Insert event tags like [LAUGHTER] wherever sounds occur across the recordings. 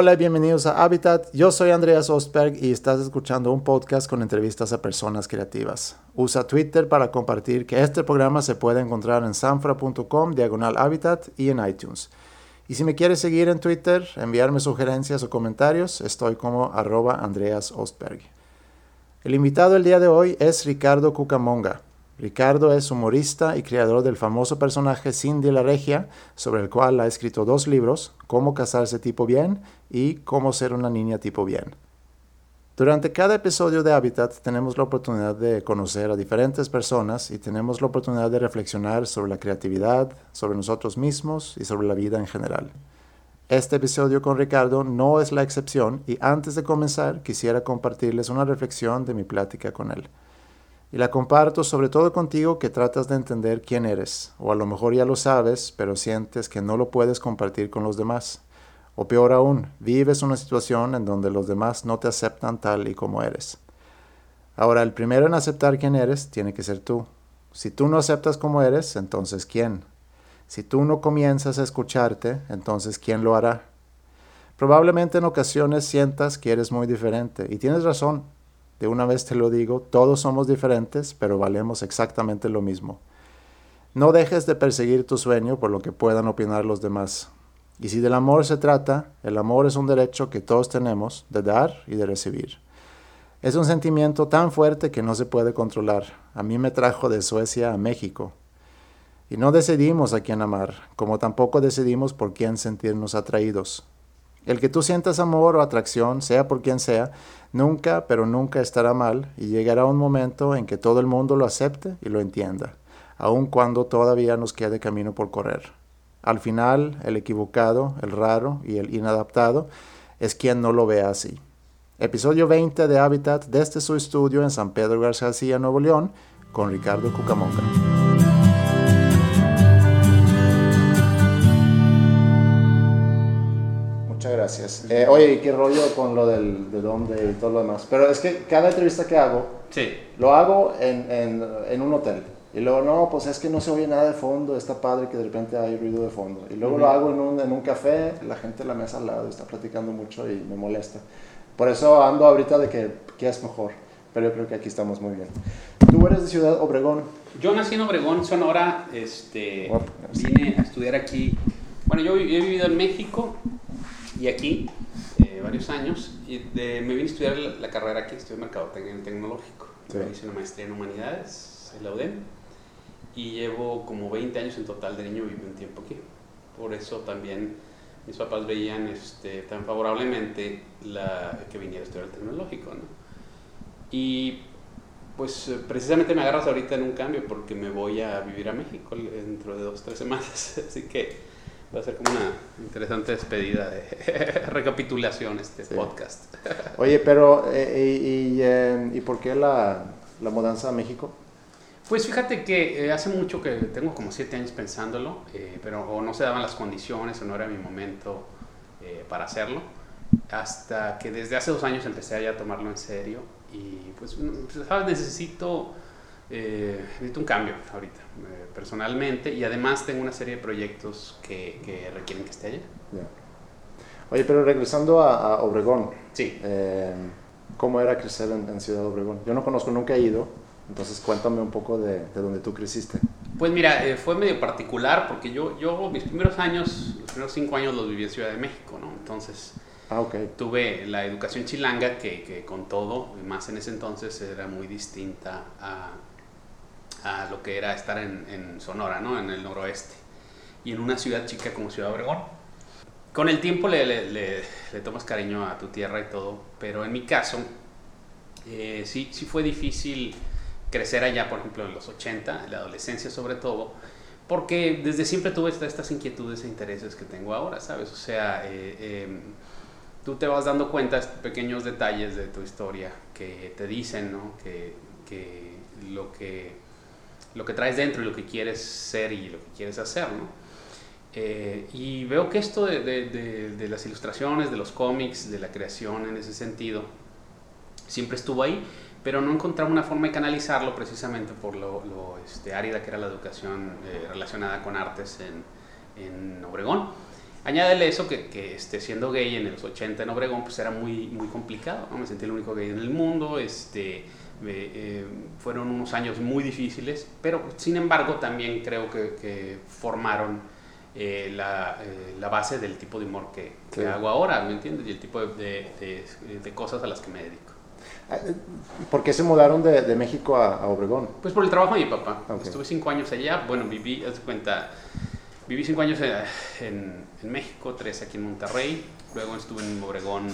Hola y bienvenidos a Habitat. Yo soy Andreas Ostberg y estás escuchando un podcast con entrevistas a personas creativas. Usa Twitter para compartir que este programa se puede encontrar en sanfra.com diagonal Habitat y en iTunes. Y si me quieres seguir en Twitter, enviarme sugerencias o comentarios, estoy como arroba Andreas Ostberg. El invitado el día de hoy es Ricardo Cucamonga. Ricardo es humorista y creador del famoso personaje Cindy la Regia, sobre el cual ha escrito dos libros, Cómo casarse tipo bien y Cómo ser una niña tipo bien. Durante cada episodio de Habitat tenemos la oportunidad de conocer a diferentes personas y tenemos la oportunidad de reflexionar sobre la creatividad, sobre nosotros mismos y sobre la vida en general. Este episodio con Ricardo no es la excepción y antes de comenzar quisiera compartirles una reflexión de mi plática con él. Y la comparto sobre todo contigo que tratas de entender quién eres, o a lo mejor ya lo sabes, pero sientes que no lo puedes compartir con los demás. O peor aún, vives una situación en donde los demás no te aceptan tal y como eres. Ahora, el primero en aceptar quién eres tiene que ser tú. Si tú no aceptas como eres, entonces ¿quién? Si tú no comienzas a escucharte, entonces ¿quién lo hará? Probablemente en ocasiones sientas que eres muy diferente, y tienes razón, de una vez te lo digo, todos somos diferentes, pero valemos exactamente lo mismo. No dejes de perseguir tu sueño por lo que puedan opinar los demás. Y si del amor se trata, el amor es un derecho que todos tenemos de dar y de recibir. Es un sentimiento tan fuerte que no se puede controlar. A mí me trajo de Suecia a México. Y no decidimos a quién amar, como tampoco decidimos por quién sentirnos atraídos. El que tú sientas amor o atracción, sea por quien sea, nunca, pero nunca estará mal y llegará un momento en que todo el mundo lo acepte y lo entienda, aun cuando todavía nos quede camino por correr. Al final, el equivocado, el raro y el inadaptado es quien no lo ve así. Episodio 20 de Habitat desde su estudio en San Pedro García, Nuevo León, con Ricardo Cucamonga. Gracias. Eh, oye, ¿qué rollo con lo del, de dónde y todo lo demás? Pero es que cada entrevista que hago, Sí. lo hago en, en, en un hotel. Y luego, no, pues es que no se oye nada de fondo, está padre que de repente hay ruido de fondo. Y luego lo hago en un, en un café, la gente en la mesa al lado está platicando mucho y me molesta. Por eso ando ahorita de que, que es mejor. Pero yo creo que aquí estamos muy bien. Tú eres de Ciudad Obregón. Yo nací en Obregón, Sonora. Este, vine a estudiar aquí. Bueno, yo he vivido en México y aquí eh, varios años. Y de- me vine a estudiar la, la carrera aquí, estudié Mercadotecnia en Tecnológico. Sí. Hice una maestría en Humanidades en la UDEM. Y llevo como 20 años en total de niño viví un tiempo aquí. Por eso también mis papás veían este, tan favorablemente la, que viniera a estudiar el tecnológico. ¿no? Y pues precisamente me agarras ahorita en un cambio porque me voy a vivir a México dentro de dos, tres semanas. [LAUGHS] Así que va a ser como una interesante despedida de [LAUGHS] recapitulación este Sí. podcast. [LAUGHS] Oye, pero, eh, y, y, eh, ¿y por qué la, la mudanza a México? Pues fíjate que eh, hace mucho que tengo como siete años pensándolo, eh, pero o no se daban las condiciones o no era mi momento eh, para hacerlo. Hasta que desde hace dos años empecé a ya tomarlo en serio y pues, no, pues, ¿sabes? necesito, eh, necesito un cambio ahorita, eh, personalmente, y además tengo una serie de proyectos que, que requieren que esté allá. Ya. Oye, pero regresando a, a Obregón, Sí, eh, ¿cómo era crecer en, en Ciudad Obregón? Yo no conozco, nunca he ido, entonces cuéntame un poco de, de donde tú creciste. Pues mira, eh, fue medio particular porque yo, yo mis primeros años, los primeros cinco años los viví en Ciudad de México, ¿no? Entonces Ah, ok. tuve la educación chilanga que, que con todo, más en ese entonces, era muy distinta a, a lo que era estar en, en Sonora, ¿no? En el noroeste. Y en una ciudad chica como Ciudad Obregón. Con el tiempo le, le, le- le tomas cariño a tu tierra y todo, pero en mi caso, eh, sí, sí fue difícil crecer allá, por ejemplo, en los 80, en la adolescencia sobre todo, porque desde siempre tuve esta- estas inquietudes e intereses que tengo ahora, ¿sabes? O sea, eh, em, tú te vas dando cuenta pequeños detalles de tu historia que te dicen, ¿no? Que, que lo que lo que traes dentro y lo que quieres ser y lo que quieres hacer, ¿no? Eh, y veo que esto de, de- de- de las ilustraciones, de los cómics, de la creación en ese sentido, siempre estuvo ahí, pero no encontraba una forma de canalizarlo precisamente por lo, lo, este, árida que era la educación eh, relacionada con artes en, en Obregón. Añádele eso que, que este, siendo gay en los 80 en Obregón, pues era muy, muy complicado, ¿no? Me sentí el único gay en el mundo, este, eh, fueron unos años muy difíciles, pero sin embargo también creo que, que formaron eh, la, eh, la, base del tipo de humor que, que hago ahora, ¿me entiendes? Y el tipo de, de, de, cosas a las que me dedico. Ah, ¿Por qué se mudaron de, de México a, a, Obregón? Pues por el trabajo de mi papá. Okay. Estuve cinco años allá, bueno, viví, haz cuenta, viví cinco años en, en, México, tres aquí en Monterrey, luego estuve en Obregón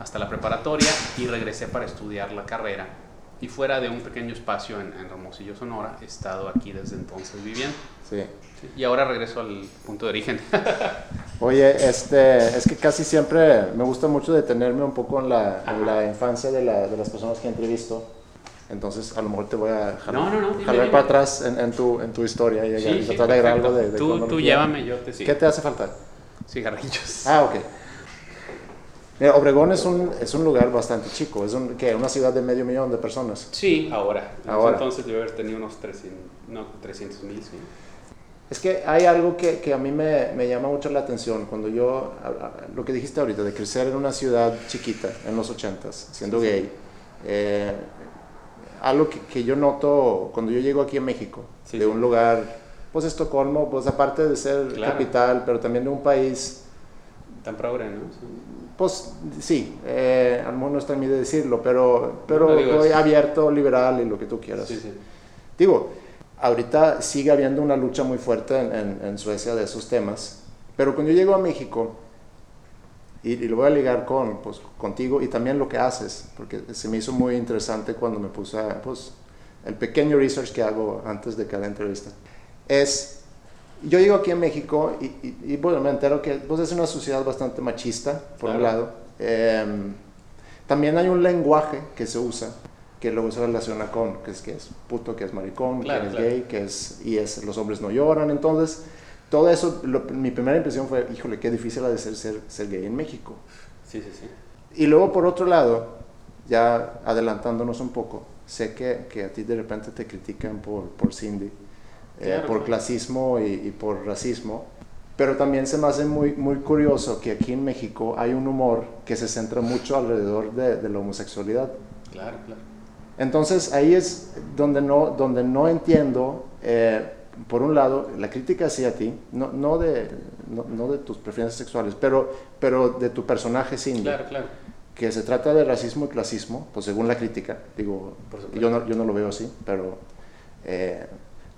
hasta la preparatoria y regresé para estudiar la carrera. Y fuera de un pequeño espacio en, en Hermosillo, Sonora, he estado aquí desde entonces viviendo. Sí. Y ahora regreso al punto de origen. [LAUGHS] Oye, este, es que casi siempre me gusta mucho detenerme un poco en la, en la infancia de, la, de, las personas que entrevisto. Entonces, a lo mejor te voy a jalar, no, no, no, dime, jalar dime. para atrás en, en, tu, en tu historia y, sí, y sí, tratar de agregar algo de, de Tú, tú llévame, yo te sigo. ¿Qué te hace falta? Cigarrillos. Ah, ok. Mira, Obregón es un, es un lugar bastante chico, es un, ¿qué? una ciudad de medio millón de personas. Sí, ahora. ahora. Entonces debe haber tenido unos 300 no, 300 mil, sí. Es que hay algo que, que a mí me, me, llama mucho la atención cuando yo, lo que dijiste ahorita, de crecer en una ciudad chiquita en los ochentas, siendo gay, eh, algo que, que, yo noto cuando yo llego aquí a México, sí, de un lugar, pues Estocolmo, pues aparte de ser claro. capital, pero también de un país... Tan progre, ¿no? Sí. Pues sí, eh, a lo mejor no está en mí de decirlo, pero, pero no voy abierto, liberal y lo que tú quieras. Digo, ahorita sigue habiendo una lucha muy fuerte en, en, en, Suecia de esos temas, pero cuando yo llego a México, y, y, lo voy a ligar con, pues, contigo y también lo que haces, porque se me hizo muy interesante cuando me puse a, pues, el pequeño research que hago antes de cada entrevista, es, yo llego aquí a México y, y, y bueno, me entero que pues, es una sociedad bastante machista, por claro. un lado, eh, también hay un lenguaje que se usa que luego se relaciona con que es que es puto, que es maricón, claro, que es claro. gay, que es y es los hombres no lloran, entonces todo eso lo, mi primera impresión fue, híjole, qué difícil ha de ser, ser ser gay en México. Sí, sí, sí. Y luego por otro lado, ya adelantándonos un poco, sé que, que a ti de repente te critican por, por Cindy, eh, claro, por clasismo y, y, por racismo, pero también se me hace muy, muy curioso que aquí en México hay un humor que se centra mucho alrededor de, de la homosexualidad. Claro, claro. Entonces ahí es donde no, donde no entiendo, eh, por un lado, la crítica hacia ti, no, no, de, no, no, de tus preferencias sexuales, pero, pero de tu personaje Cindy. Claro, claro. Que se trata de racismo y clasismo, pues según la crítica, digo, yo no, yo no lo veo así, pero, eh,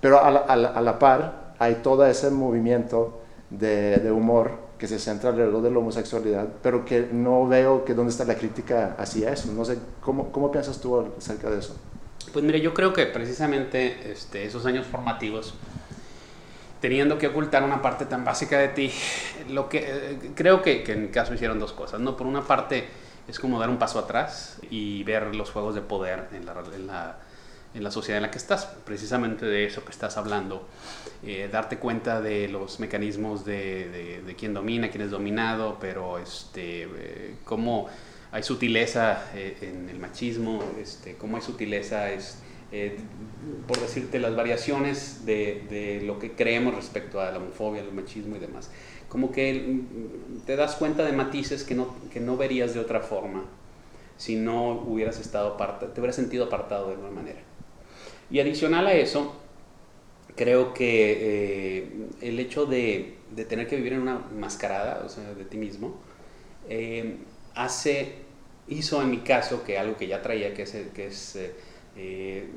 pero a la, a, la, a la, par hay todo ese movimiento de, de humor que se centra alrededor de la homosexualidad, pero que no veo que dónde está la crítica hacia eso. No sé, ¿cómo, cómo piensas tú acerca de eso? Pues mire, yo creo que precisamente este, esos años formativos, teniendo que ocultar una parte tan básica de ti, lo que eh, creo que, que, en mi caso hicieron dos cosas, ¿no? Por una parte es como dar un paso atrás y ver los juegos de poder en la, en la en la sociedad en la que estás, precisamente de eso que estás hablando, eh, darte cuenta de los mecanismos de, de, de, quién domina, quién es dominado, pero este, eh, cómo hay sutileza eh, en el machismo, este, cómo hay sutileza, es, por decirte, las variaciones de, de, lo que creemos respecto a la homofobia, el machismo y demás. Como que te das cuenta de matices que no, que no verías de otra forma si no hubieras estado apartado, te hubieras sentido apartado de alguna manera. Y adicional a eso, creo que eh, el hecho de, de, tener que vivir en una mascarada, o sea, de ti mismo, eh, hace, hizo en mi caso que algo que ya traía, que es, que es eh,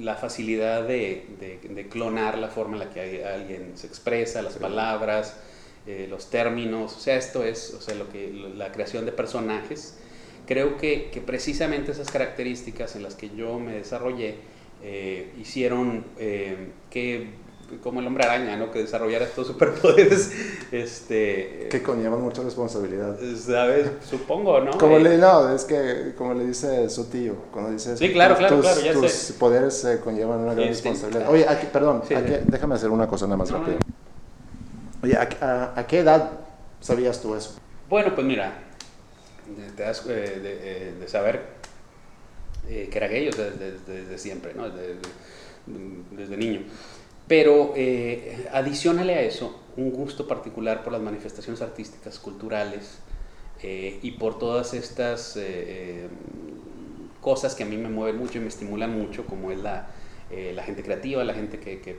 la facilidad de, de, de, clonar la forma en la que alguien se expresa, las palabras, los términos, o sea, esto es o sea, lo que, la creación de personajes. Creo que, que precisamente esas características en las que yo me desarrollé, eh, hicieron eh, que, como el hombre araña, ¿no? que desarrollara estos superpoderes. [LAUGHS] Este, que conllevan mucha responsabilidad. ¿Sabes? Supongo, ¿no? Como le, no, es que como le dice su tío, cuando dice sí, claro, claro, tus, claro, ya tus sé. poderes eh, conllevan una gran Sí, responsabilidad. Oye, aquí, perdón, Sí, aquí, sí. déjame hacer una cosa nada más No, rápido. Oye, ¿a, a, a qué edad sabías tú eso? Bueno, pues mira, de saber eh, que era gay, o sea, desde, desde siempre, ¿no? Desde, desde, niño. Pero eh, adicionale a eso, un gusto particular por las manifestaciones artísticas, culturales, eh, y por todas estas eh, cosas que a mí me mueven mucho y me estimulan mucho, como es la, la gente creativa, la gente que, que,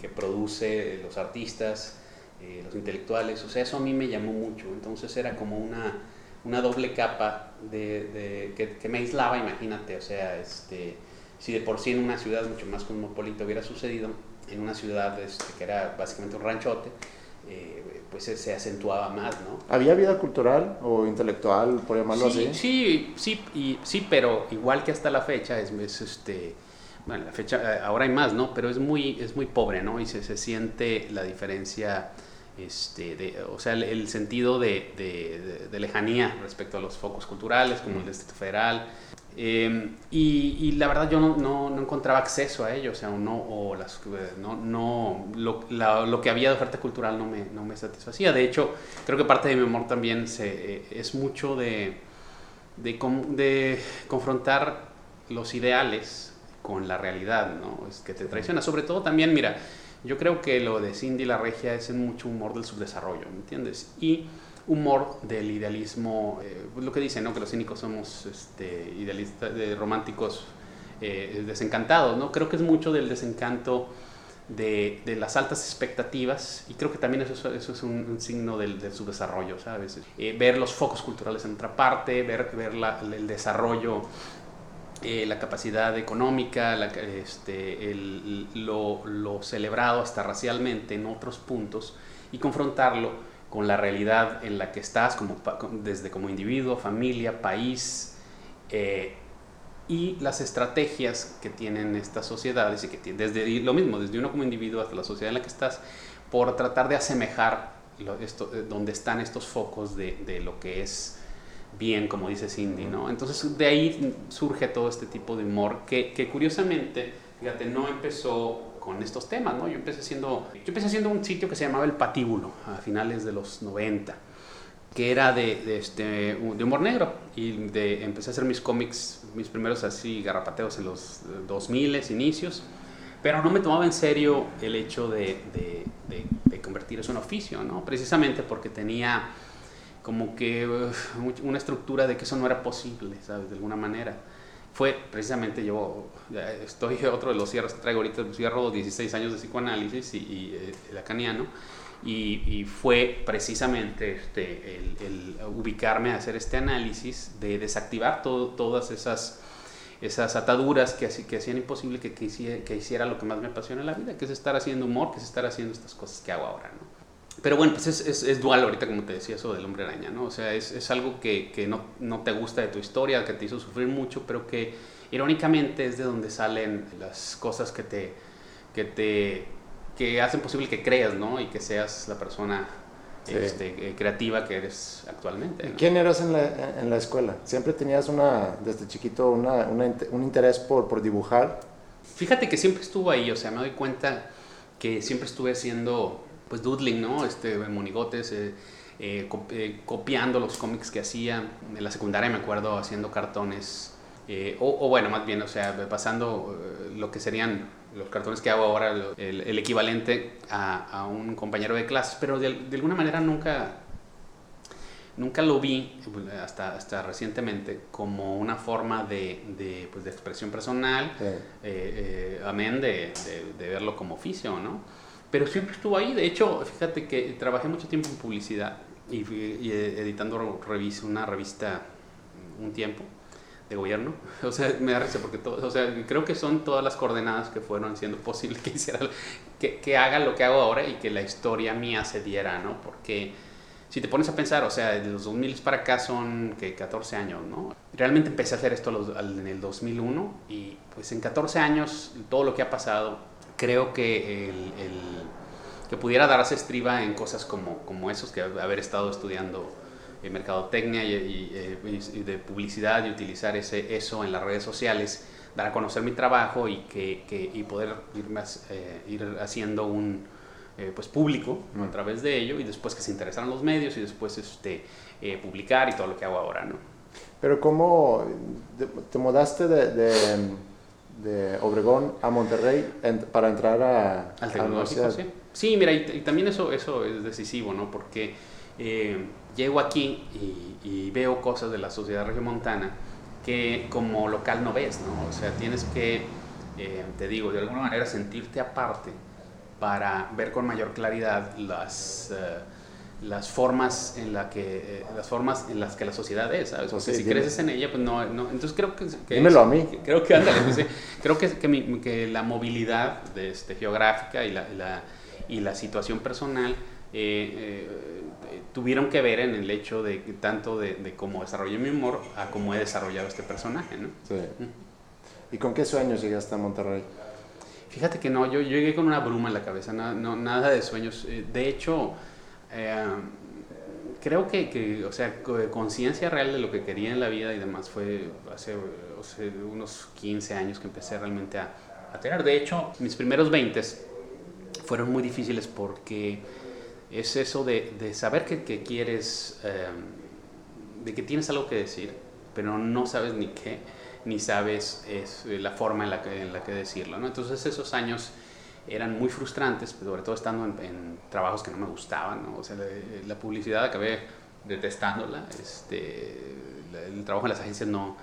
que, produce, los artistas, los intelectuales, o sea, eso a mí me llamó mucho, entonces era como una, una doble capa de, que, me aislaba, imagínate, o sea, este, si de por sí en una ciudad mucho más cosmopolita hubiera sucedido, en una ciudad este, que era básicamente un ranchote, eh, pues se, acentuaba más, ¿no? ¿Había vida cultural o intelectual, por llamarlo sí, así? Sí, sí, y, sí, pero igual que hasta la fecha, es, este, bueno, la fecha, eh, ahora hay más, ¿no? Pero es muy, es muy pobre, ¿no? Y se, se siente la diferencia, este, de, o sea, el, sentido de, de, de, lejanía respecto a los focos culturales, como el Distrito Federal, Em, y, la verdad yo no, no, encontraba acceso a ello, o sea, no, o las, no, no lo, lo, que había de oferta cultural no me, no me, satisfacía. De hecho, creo que parte de mi amor también se, eh, es mucho de, de, de, confrontar los ideales con la realidad, ¿no? Es que te traiciona. Sobre todo también, mira, yo creo que lo de Cindy la Regia es mucho humor del subdesarrollo, ¿me entiendes? Y humor del idealismo, eh, lo que dicen, ¿no? que los cínicos somos este, idealistas, románticos eh, desencantados, ¿no? Creo que es mucho del desencanto de, las altas expectativas y creo que también eso, es un, signo del, de su desarrollo, ¿sabes? Eh, ver los focos culturales en otra parte, ver, ver la, el desarrollo, la capacidad económica, este, lo, celebrado hasta racialmente en otros puntos y confrontarlo con la realidad en la que estás, como, desde como individuo, familia, país, eh, y las estrategias que tienen estas sociedades, y que desde lo mismo, desde uno como individuo hasta la sociedad en la que estás, por tratar de asemejar eh, donde están estos focos de, lo que es bien, como dice Cindy, ¿no? Entonces de ahí surge todo este tipo de humor que, que curiosamente, fíjate, no empezó con estos temas, ¿no? Yo empecé haciendo, yo empecé haciendo un sitio que se llamaba El Patíbulo a finales de los 90, que era de, este, de humor negro y de, empecé a hacer mis cómics, mis primeros así garrapateos en los 2000 inicios, pero no me tomaba en serio el hecho de, de, de convertir eso en oficio, ¿no? Precisamente porque tenía como que una estructura de que eso no era posible, ¿sabes? De alguna manera fue precisamente yo, estoy otro de los cierres que traigo ahorita, cierro 16 años de psicoanálisis y, y eh, lacaniano, y, y, fue precisamente este, el, ubicarme a hacer este análisis de desactivar todo, todas esas, esas ataduras que, que hacían imposible que, que, hiciera, que hiciera lo que más me apasiona en la vida, que es estar haciendo humor, que es estar haciendo estas cosas que hago ahora, ¿no? Pero bueno, pues es, es, dual ahorita, como te decía, eso del hombre araña, ¿no? O sea, es, es algo que, que no, no, te gusta de tu historia, que te hizo sufrir mucho, pero que irónicamente es de donde salen las cosas que te, que te que hacen posible que creas, ¿no? Y que seas la persona este, eh, creativa que eres actualmente. ¿Quién eras en la, en la, escuela? ¿Siempre tenías una, desde chiquito una, una, un interés por, por dibujar? Fíjate que siempre estuvo ahí, o sea, me doy cuenta que siempre estuve haciendo pues doodling, ¿no? Este, monigotes, eh, eh, eh, copiando los cómics que hacía. En la secundaria me acuerdo haciendo cartones, o, bueno, más bien, o sea, pasando lo que serían los cartones que hago ahora, el, equivalente a, un compañero de clases, pero de, alguna manera nunca, nunca lo vi, hasta, hasta recientemente, como una forma de, de, pues, de expresión personal, amén de, de, verlo como oficio, ¿no? Pero siempre estuvo ahí. De hecho, fíjate que trabajé mucho tiempo en publicidad y, editando una revista un tiempo de gobierno. [LAUGHS] O sea, me da risa porque todo, o sea, creo que son todas las coordenadas que fueron haciendo posible que hiciera, que, que haga lo que hago ahora y que la historia mía se diera, ¿no? Porque si te pones a pensar, o sea, de los 2000 para acá son que 14 años, ¿no? Realmente empecé a hacer esto en el 2001 y pues en 14 años todo lo que ha pasado creo que, el, que pudiera darse estriba en cosas como, como esos, que haber estado estudiando en mercadotecnia y, eh, y, de publicidad y utilizar ese, eso en las redes sociales, dar a conocer mi trabajo y, que, que y poder ir, más, eh, ir haciendo un eh, pues público a través de ello y después que se interesaran los medios y después este, publicar y todo lo que hago ahora. ¿no? Pero ¿cómo te mudaste de de Obregón a Monterrey para entrar a, al tecnológico, sí. Sí, mira, y, también eso, eso es decisivo, ¿no? Porque eh, llego aquí y, veo cosas de la sociedad regiomontana que como local no ves, ¿no? O sea, tienes que, eh, te digo, de alguna manera sentirte aparte para ver con mayor claridad las... Eh, las formas en la que eh, las formas en las que la sociedad es sabes porque si creces en ella pues no, no entonces creo que, dímelo a mí creo que ándale, pues, creo que, que, que, la movilidad de este, geográfica y la, la, y la situación personal eh, eh, tuvieron que ver en el hecho de tanto de, de, cómo desarrollé mi humor a cómo he desarrollado este personaje ¿no? Sí. ¿Y con qué sueños llegaste a Monterrey? Fíjate que no, yo, yo llegué con una bruma en la cabeza, no, nada de sueños. De hecho, eh, creo que, que, o sea, conciencia real de lo que quería en la vida y demás fue hace, unos 15 años que empecé realmente a, a tener. De hecho, mis primeros 20 fueron muy difíciles porque es eso de, de saber que, que quieres, eh, de que tienes algo que decir, pero no sabes ni qué, ni sabes es, la forma en la que, en la que decirlo. ¿no? Entonces esos años eran muy frustrantes, sobre todo estando en, trabajos que no me gustaban, ¿no? O sea, la, publicidad acabé detestándola, este, el trabajo en las agencias no,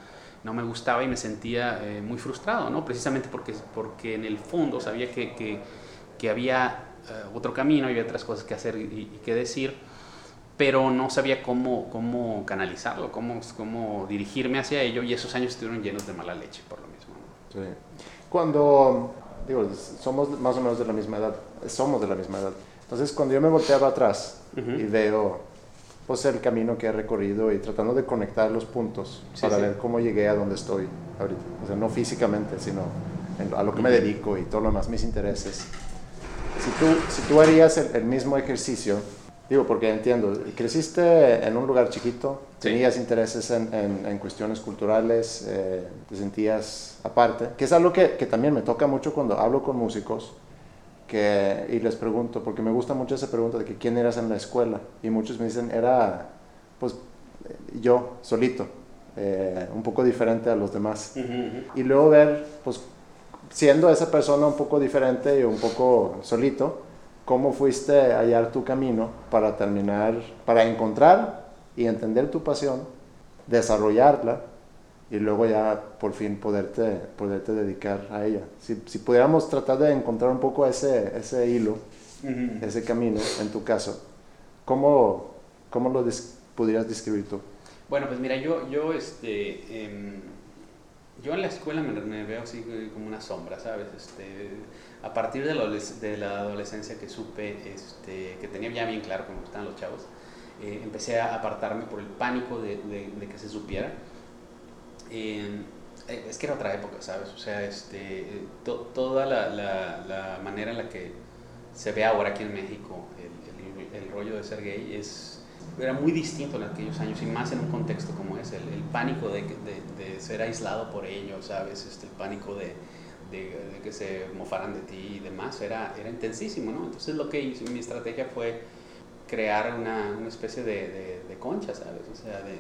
no me gustaba y me sentía eh, muy frustrado, ¿no? Precisamente porque, porque en el fondo sabía que, que, que había eh, otro camino, había otras cosas que hacer y, y, que decir, pero no sabía cómo, cómo canalizarlo, cómo, cómo dirigirme hacia ello y esos años estuvieron llenos de mala leche por lo mismo. ¿no? Sí. Cuando digo, somos más o menos de la misma edad, somos de la misma edad. Entonces, cuando yo me volteaba atrás y veo pues, el camino que he recorrido y tratando de conectar los puntos para ver cómo llegué a donde estoy ahorita, o sea, no físicamente, sino a lo que me dedico y todo lo demás, mis intereses. Si tú, si tú harías el mismo ejercicio, Digo, porque entiendo, creciste en un lugar chiquito, tenías intereses en, en, cuestiones culturales, eh, te sentías aparte, que es algo que, que, también me toca mucho cuando hablo con músicos que, y les pregunto, porque me gusta mucho esa pregunta de que quién eras en la escuela, y muchos me dicen, era pues yo, solito, eh, un poco diferente a los demás. Y luego ver, pues siendo esa persona un poco diferente y un poco solito, cómo fuiste a hallar tu camino para terminar, para encontrar y entender tu pasión, desarrollarla y luego ya por fin poderte, poderte dedicar a ella. Si, si pudiéramos tratar de encontrar un poco ese, ese hilo, ese camino en tu caso, ¿cómo, cómo lo pudieras describir tú? Bueno, pues mira, yo, yo, este, em, yo en la escuela me, me, veo así como una sombra, ¿sabes? Este, a partir de la, de la adolescencia que supe, este, que tenía ya bien claro cómo están los chavos, eh, empecé a apartarme por el pánico de, de, que se supiera. Eh, es que era otra época, ¿sabes? O sea, este, toda la, la, la, manera en la que se ve ahora aquí en México el, el, el, rollo de ser gay es, era muy distinto en aquellos años y más en un contexto como ese, el, pánico de, de, ser aislado por ellos, ¿sabes? Este, el pánico de, de, que se mofaran de ti y demás, era, era intensísimo, ¿no? Entonces lo que hice, mi estrategia fue crear una, una especie de, de, concha, ¿sabes? O sea, de,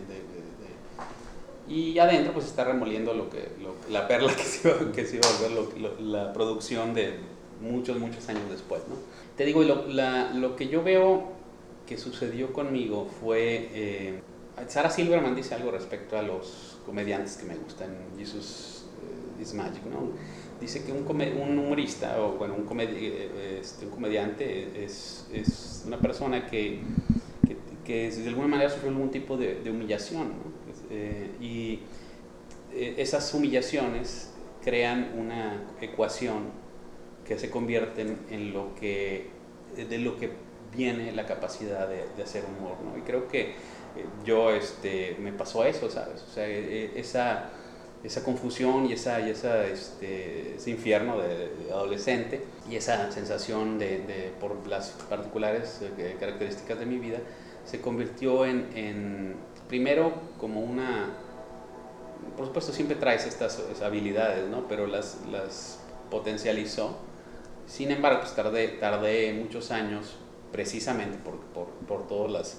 y adentro pues está remoliendo lo que, la perla [LAUGHS] que se iba, que se iba a volver la producción de muchos, muchos años después, ¿no? Te digo, lo, la, lo que yo veo que sucedió conmigo fue... Eh, Sara Silverman dice algo respecto a los comediantes que me gustan, Jesus uh, is Magic, ¿no? Dice que un, un humorista o bueno, un, comedi este, un comediante es, es, una persona que, que, que, de alguna manera sufrió algún tipo de, humillación eh, y eh, esas humillaciones crean una ecuación que se convierte en lo que de lo que viene la capacidad de, de hacer humor ¿no? y creo que eh, yo este me pasó eso sabes o sea esa esa confusión y, esa, y este, ese infierno de, adolescente y esa sensación de, por las particulares eh, características de mi vida se convirtió en, primero como una por supuesto siempre traes estas habilidades ¿no? pero las, las potencializó sin embargo pues tardé, tardé muchos años precisamente por, por, por todas las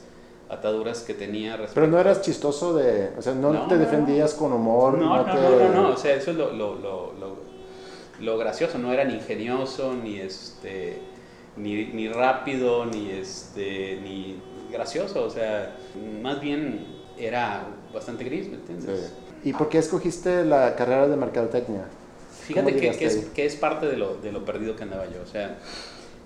ataduras que tenía. Pero no eras chistoso de, o sea, no, te defendías con humor. No, no, no, no, o sea, eso es lo, lo, lo, lo gracioso, no era ni ingenioso, ni este, ni, ni rápido, ni este, ni gracioso, o sea, más bien era bastante gris, ¿me entiendes? ¿Y por qué escogiste la carrera de mercadotecnia? Fíjate que, que, es, que, es, parte de lo, de lo, perdido que andaba yo. O sea,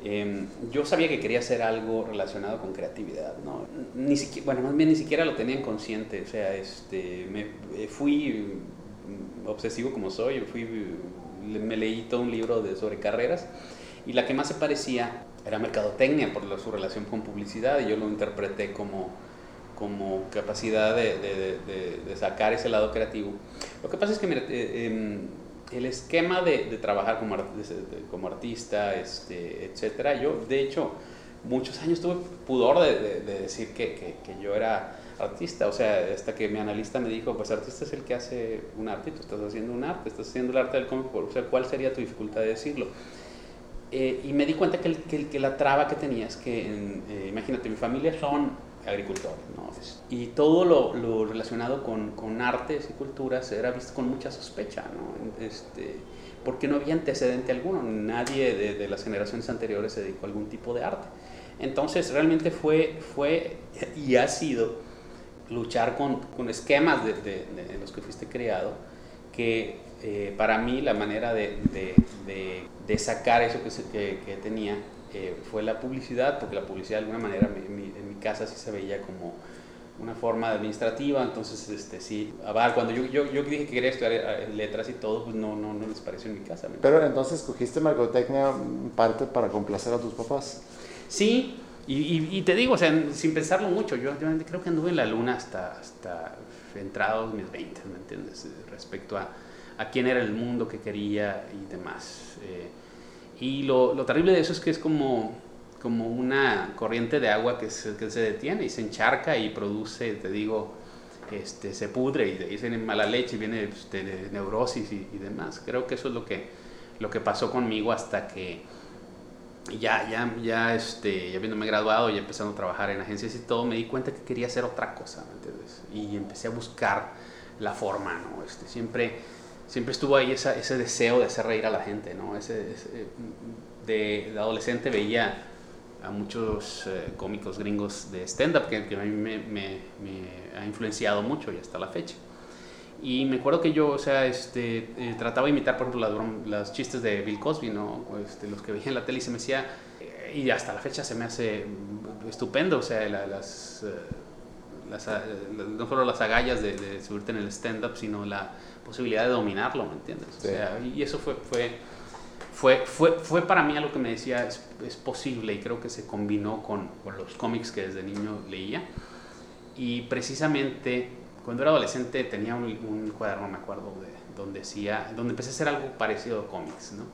eh, yo sabía que quería hacer algo relacionado con creatividad, ¿no? Ni siquiera, bueno, más bien ni siquiera lo tenía en consciente. O sea, este, me, eh, fui obsesivo como soy, fui, me leí todo un libro de, sobre carreras y la que más se parecía era mercadotecnia por su relación con publicidad y yo lo interpreté como como capacidad de, de, de, sacar ese lado creativo. Lo que pasa es que eh, em, el esquema de, trabajar como, como artista, este, etcétera, yo de hecho muchos años tuve pudor de, decir que, que, que, yo era artista, o sea, hasta que mi analista me dijo, pues artista es el que hace un arte, tú estás haciendo un arte, estás haciendo el arte del cómic, o sea, ¿cuál sería tu dificultad de decirlo? Eh, y me di cuenta que, el, que, la traba que tenía es que, eh, imagínate, mi familia son agricultores, ¿no? Y todo lo, lo relacionado con, con, artes y culturas era visto con mucha sospecha, ¿no? Este, porque no había antecedente alguno, nadie de, de, las generaciones anteriores se dedicó a algún tipo de arte. Entonces realmente fue, fue y ha sido luchar con, con esquemas de, de, los que fuiste creado, que eh, para mí la manera de, de sacar eso que, que, que tenía eh, fue la publicidad, porque la publicidad de alguna manera en mi, en mi casa sí se veía como una forma administrativa, entonces este, sí, cuando yo, yo, yo, dije que quería estudiar eh, letras y todo, pues no, no, no les pareció en mi casa. Pero entonces cogiste mercadotecnia parte para complacer a tus papás. Sí, y, y, te digo, o sea, sin pensarlo mucho, yo, yo, creo que anduve en la luna hasta, hasta entrados mis 20, ¿me entiendes? Respecto a, a quién era el mundo que quería y demás. Eh, y lo, lo, terrible de eso es que es como, como una corriente de agua que se, que se detiene y se encharca y produce, te digo, este, se pudre y de ahí viene mala leche y viene este, de neurosis y, demás. Creo que eso es lo que, lo que pasó conmigo hasta que ya, ya, ya, este, ya graduado y empezando a trabajar en agencias y todo, me di cuenta que quería hacer otra cosa, ¿me? Y empecé a buscar la forma, ¿no? Este, siempre siempre estuvo ahí esa, ese deseo de hacer reír a la gente, ¿no? Ese, de, adolescente veía a muchos eh, cómicos gringos de stand-up que, a mí me, me, ha influenciado mucho y hasta la fecha. Y me acuerdo que yo, o sea, este, eh, trataba de imitar, por ejemplo, las, chistes de Bill Cosby, ¿no? Este, los que veía en la tele y se me hacía, eh, y hasta la fecha se me hace estupendo, o sea, las, las, no solo las agallas de, de subirte en el stand-up, sino la, posibilidad de dominarlo, ¿me entiendes? O sea, y eso fue, fue, fue, fue, fue para mí algo que me decía, es, es posible y creo que se combinó con, con, los cómics que desde niño leía. Y precisamente cuando era adolescente tenía un, un cuaderno, me acuerdo, de, donde, decía, donde empecé a hacer algo parecido a cómics, ¿no?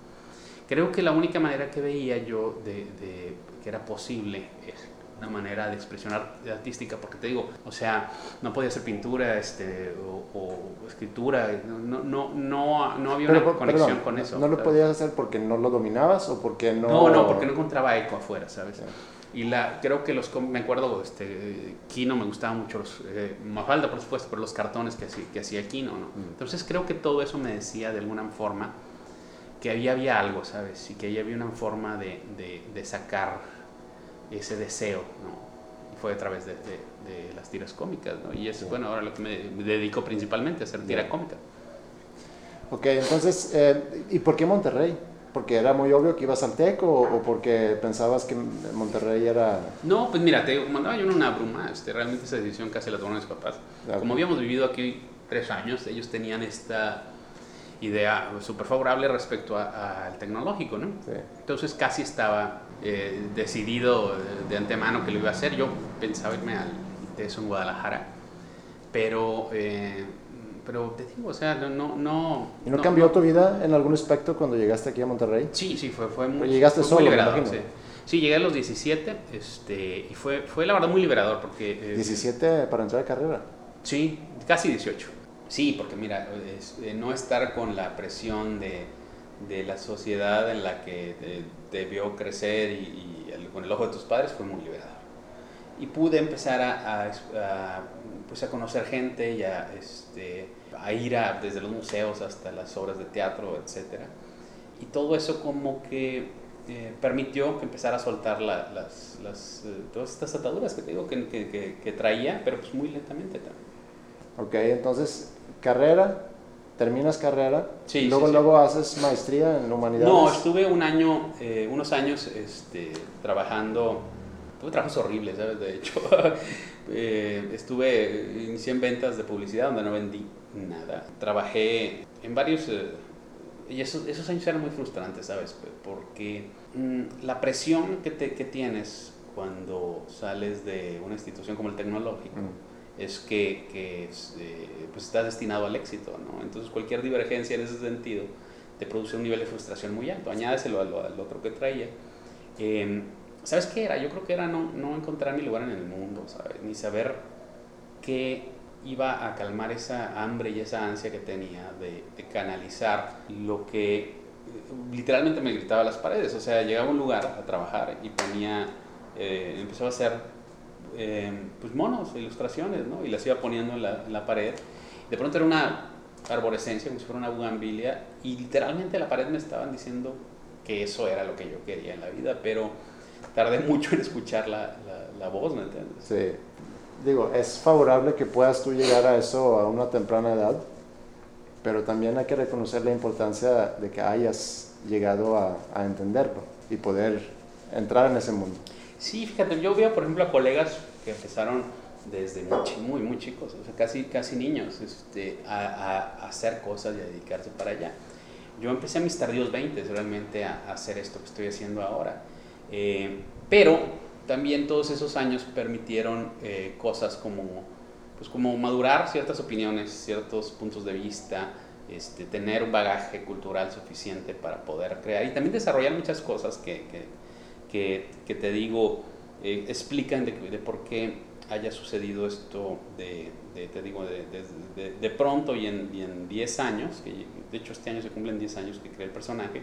Creo que la única manera que veía yo de, de que era posible una manera de expresión artística, porque te digo, o sea, no podía ser pintura este, o, escritura, no, no, no, no había una conexión con eso. ¿No lo podías hacer porque no lo dominabas o porque no...? No, no, porque no encontraba eco afuera, ¿sabes? Y la, creo que los, me acuerdo, este, Kino me gustaba mucho, los, eh, Mafalda por supuesto, pero los cartones que, hacía, que hacía Kino, ¿no? Mm. Entonces creo que todo eso me decía de alguna forma que había, había algo, ¿sabes? Y que ahí había una forma de, de, de sacar ese deseo, ¿no? fue a través de, de, las tiras cómicas, ¿no? Y es, bueno, ahora lo que me dedico principalmente a hacer tira cómica. Ok, entonces, eh, ¿y por qué Monterrey? ¿Porque era muy obvio que ibas al TEC o, o, porque pensabas que Monterrey era...? No, pues mira, te mandaba yo una bruma, este, realmente esa decisión casi la tomaron mis papás. Como habíamos vivido aquí tres años, ellos tenían esta idea súper favorable respecto al tecnológico, ¿no? Sí. Entonces casi estaba eh, decidido de antemano que lo iba a hacer. Yo pensaba irme al eso en Guadalajara, pero, eh, pero te digo, o sea, no... no ¿Y no, cambió tu vida en algún aspecto cuando llegaste aquí a Monterrey? Sí, sí, fue, fue muy... llegaste fue solo, muy liberador, sí. sí. llegué a los 17 este, y fue, fue la verdad muy liberador porque... Eh, ¿17 para entrar a carrera? Sí, casi 18. Sí, porque mira, es, no estar con la presión de de la sociedad en la que vio crecer y, con el ojo de tus padres fue muy liberador. Y pude empezar a, pues a conocer gente y a, este, a ir a, desde los museos hasta las obras de teatro, etc. y todo eso como que eh, permitió que empezara a soltar las, las eh, todas estas ataduras que te digo que, que, traía, pero pues muy lentamente también. Ok, entonces, carrera, terminas carrera, sí, luego, sí, luego haces maestría en humanidades. No, estuve un año, eh, unos años este, trabajando, tuve trabajos horribles, ¿sabes? De hecho, [LAUGHS] estuve, inicié en ventas de publicidad donde no vendí nada. Trabajé en varios y esos, esos años eran muy frustrantes, ¿sabes? Porque mm, la presión que, te, que tienes cuando sales de una institución como el tecnológico mm. Es que, que eh, pues estás destinado al éxito, ¿no? Entonces cualquier divergencia en ese sentido te produce un nivel de frustración muy alto. Añádeselo al, al otro que traía. Em, ¿Sabes qué era? Yo creo que era no, no encontrar mi lugar en el mundo, ¿sabes? Ni saber qué iba a calmar esa hambre y esa ansia que tenía de, canalizar lo que eh, literalmente me gritaba a las paredes. O sea, llegaba a un lugar a trabajar y ponía, eh, empezaba a hacer eh, pues monos, ilustraciones, ¿no? Y las iba poniendo en la, en la, pared. De pronto era una arborescencia, como si fuera una bugambilia, y literalmente la pared me estaban diciendo que eso era lo que yo quería en la vida, pero tardé mucho en escuchar la, la, la voz, ¿me entiendes? Sí digo, es favorable que puedas tú llegar a eso a una temprana edad, pero también hay que reconocer la importancia de que hayas llegado a, a entenderlo y poder entrar en ese mundo. Sí, fíjate, yo veo, por ejemplo, a colegas que empezaron desde muy, muy, muy chicos, o sea, casi, casi niños, este, a, a, hacer cosas y a dedicarse para allá. Yo empecé a mis tardíos 20 realmente a, a hacer esto que estoy haciendo ahora. Eh, pero también todos esos años permitieron eh, cosas como, pues como madurar ciertas opiniones, ciertos puntos de vista, este, tener un bagaje cultural suficiente para poder crear y también desarrollar muchas cosas que, que, que, te digo, eh, explican de, de, por qué haya sucedido esto de, de te digo, de, de pronto y en 10 años, que de hecho este año se cumplen 10 años que creé el personaje,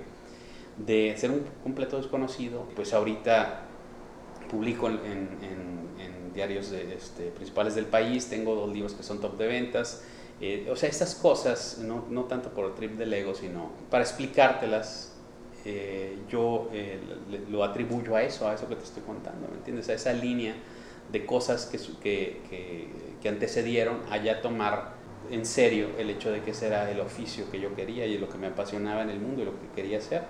de ser un completo desconocido, pues ahorita publico en, en, diarios de, este, principales del país, tengo dos libros que son top de ventas. Eh, o sea, estas cosas, no, no, tanto por el trip del ego, sino para explicártelas, eh, yo eh, lo atribuyo a eso, a eso que te estoy contando, ¿me entiendes? A esa línea de cosas que, que, que, antecedieron a ya tomar en serio el hecho de que ese era el oficio que yo quería y lo que me apasionaba en el mundo y lo que quería hacer.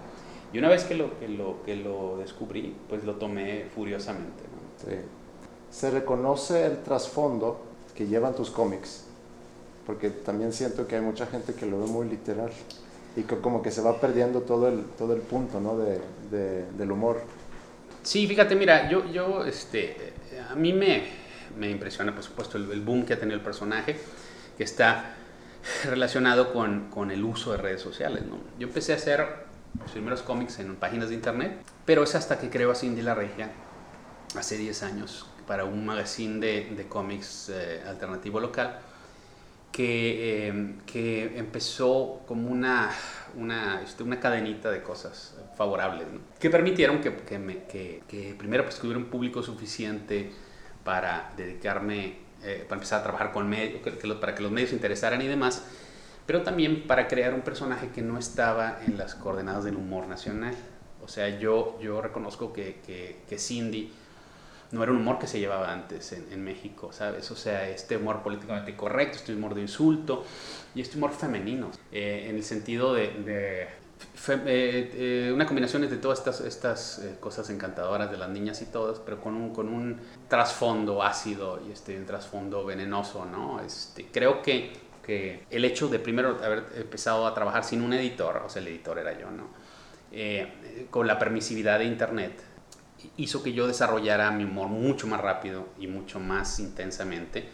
Y una vez que lo, que lo, que lo descubrí, pues lo tomé furiosamente. Sí. Se reconoce el trasfondo que llevan tus cómics, porque también siento que hay mucha gente que lo ve muy literal y que como que se va perdiendo todo el, todo el punto ¿no? de, de, del humor. Sí, fíjate, mira, yo, yo este, a mí me, me impresiona, por supuesto, el, el, boom que ha tenido el personaje, que está relacionado con, con el uso de redes sociales. ¿no? Yo empecé a hacer los primeros cómics en páginas de internet, pero es hasta que creo a Cindy La Regia, hace 10 años, para un magazine de, de cómics eh, alternativo local, que, eh, que, empezó como una, una, este, una cadenita de cosas favorables, ¿no? que permitieron que, que, me, que, primero pues, tuviera un público suficiente para dedicarme, eh, para empezar a trabajar con medios, para que los medios se interesaran y demás, pero también para crear un personaje que no estaba en las coordenadas del humor nacional. O sea, yo, yo reconozco que, que, Cindy no era un humor que se llevaba antes en, México, ¿sabes? O sea, este humor políticamente correcto, este humor de insulto y este humor femenino, eh, en el sentido de, eh, eh, una combinación de todas estas, cosas encantadoras de las niñas y todas, pero con un, trasfondo ácido y este, un trasfondo venenoso, ¿no? Este, creo que el hecho de primero haber empezado a trabajar sin un editor, o sea, el editor era yo, ¿no? Con la permisividad de Internet, hizo que yo desarrollara mi humor mucho más rápido y mucho más intensamente.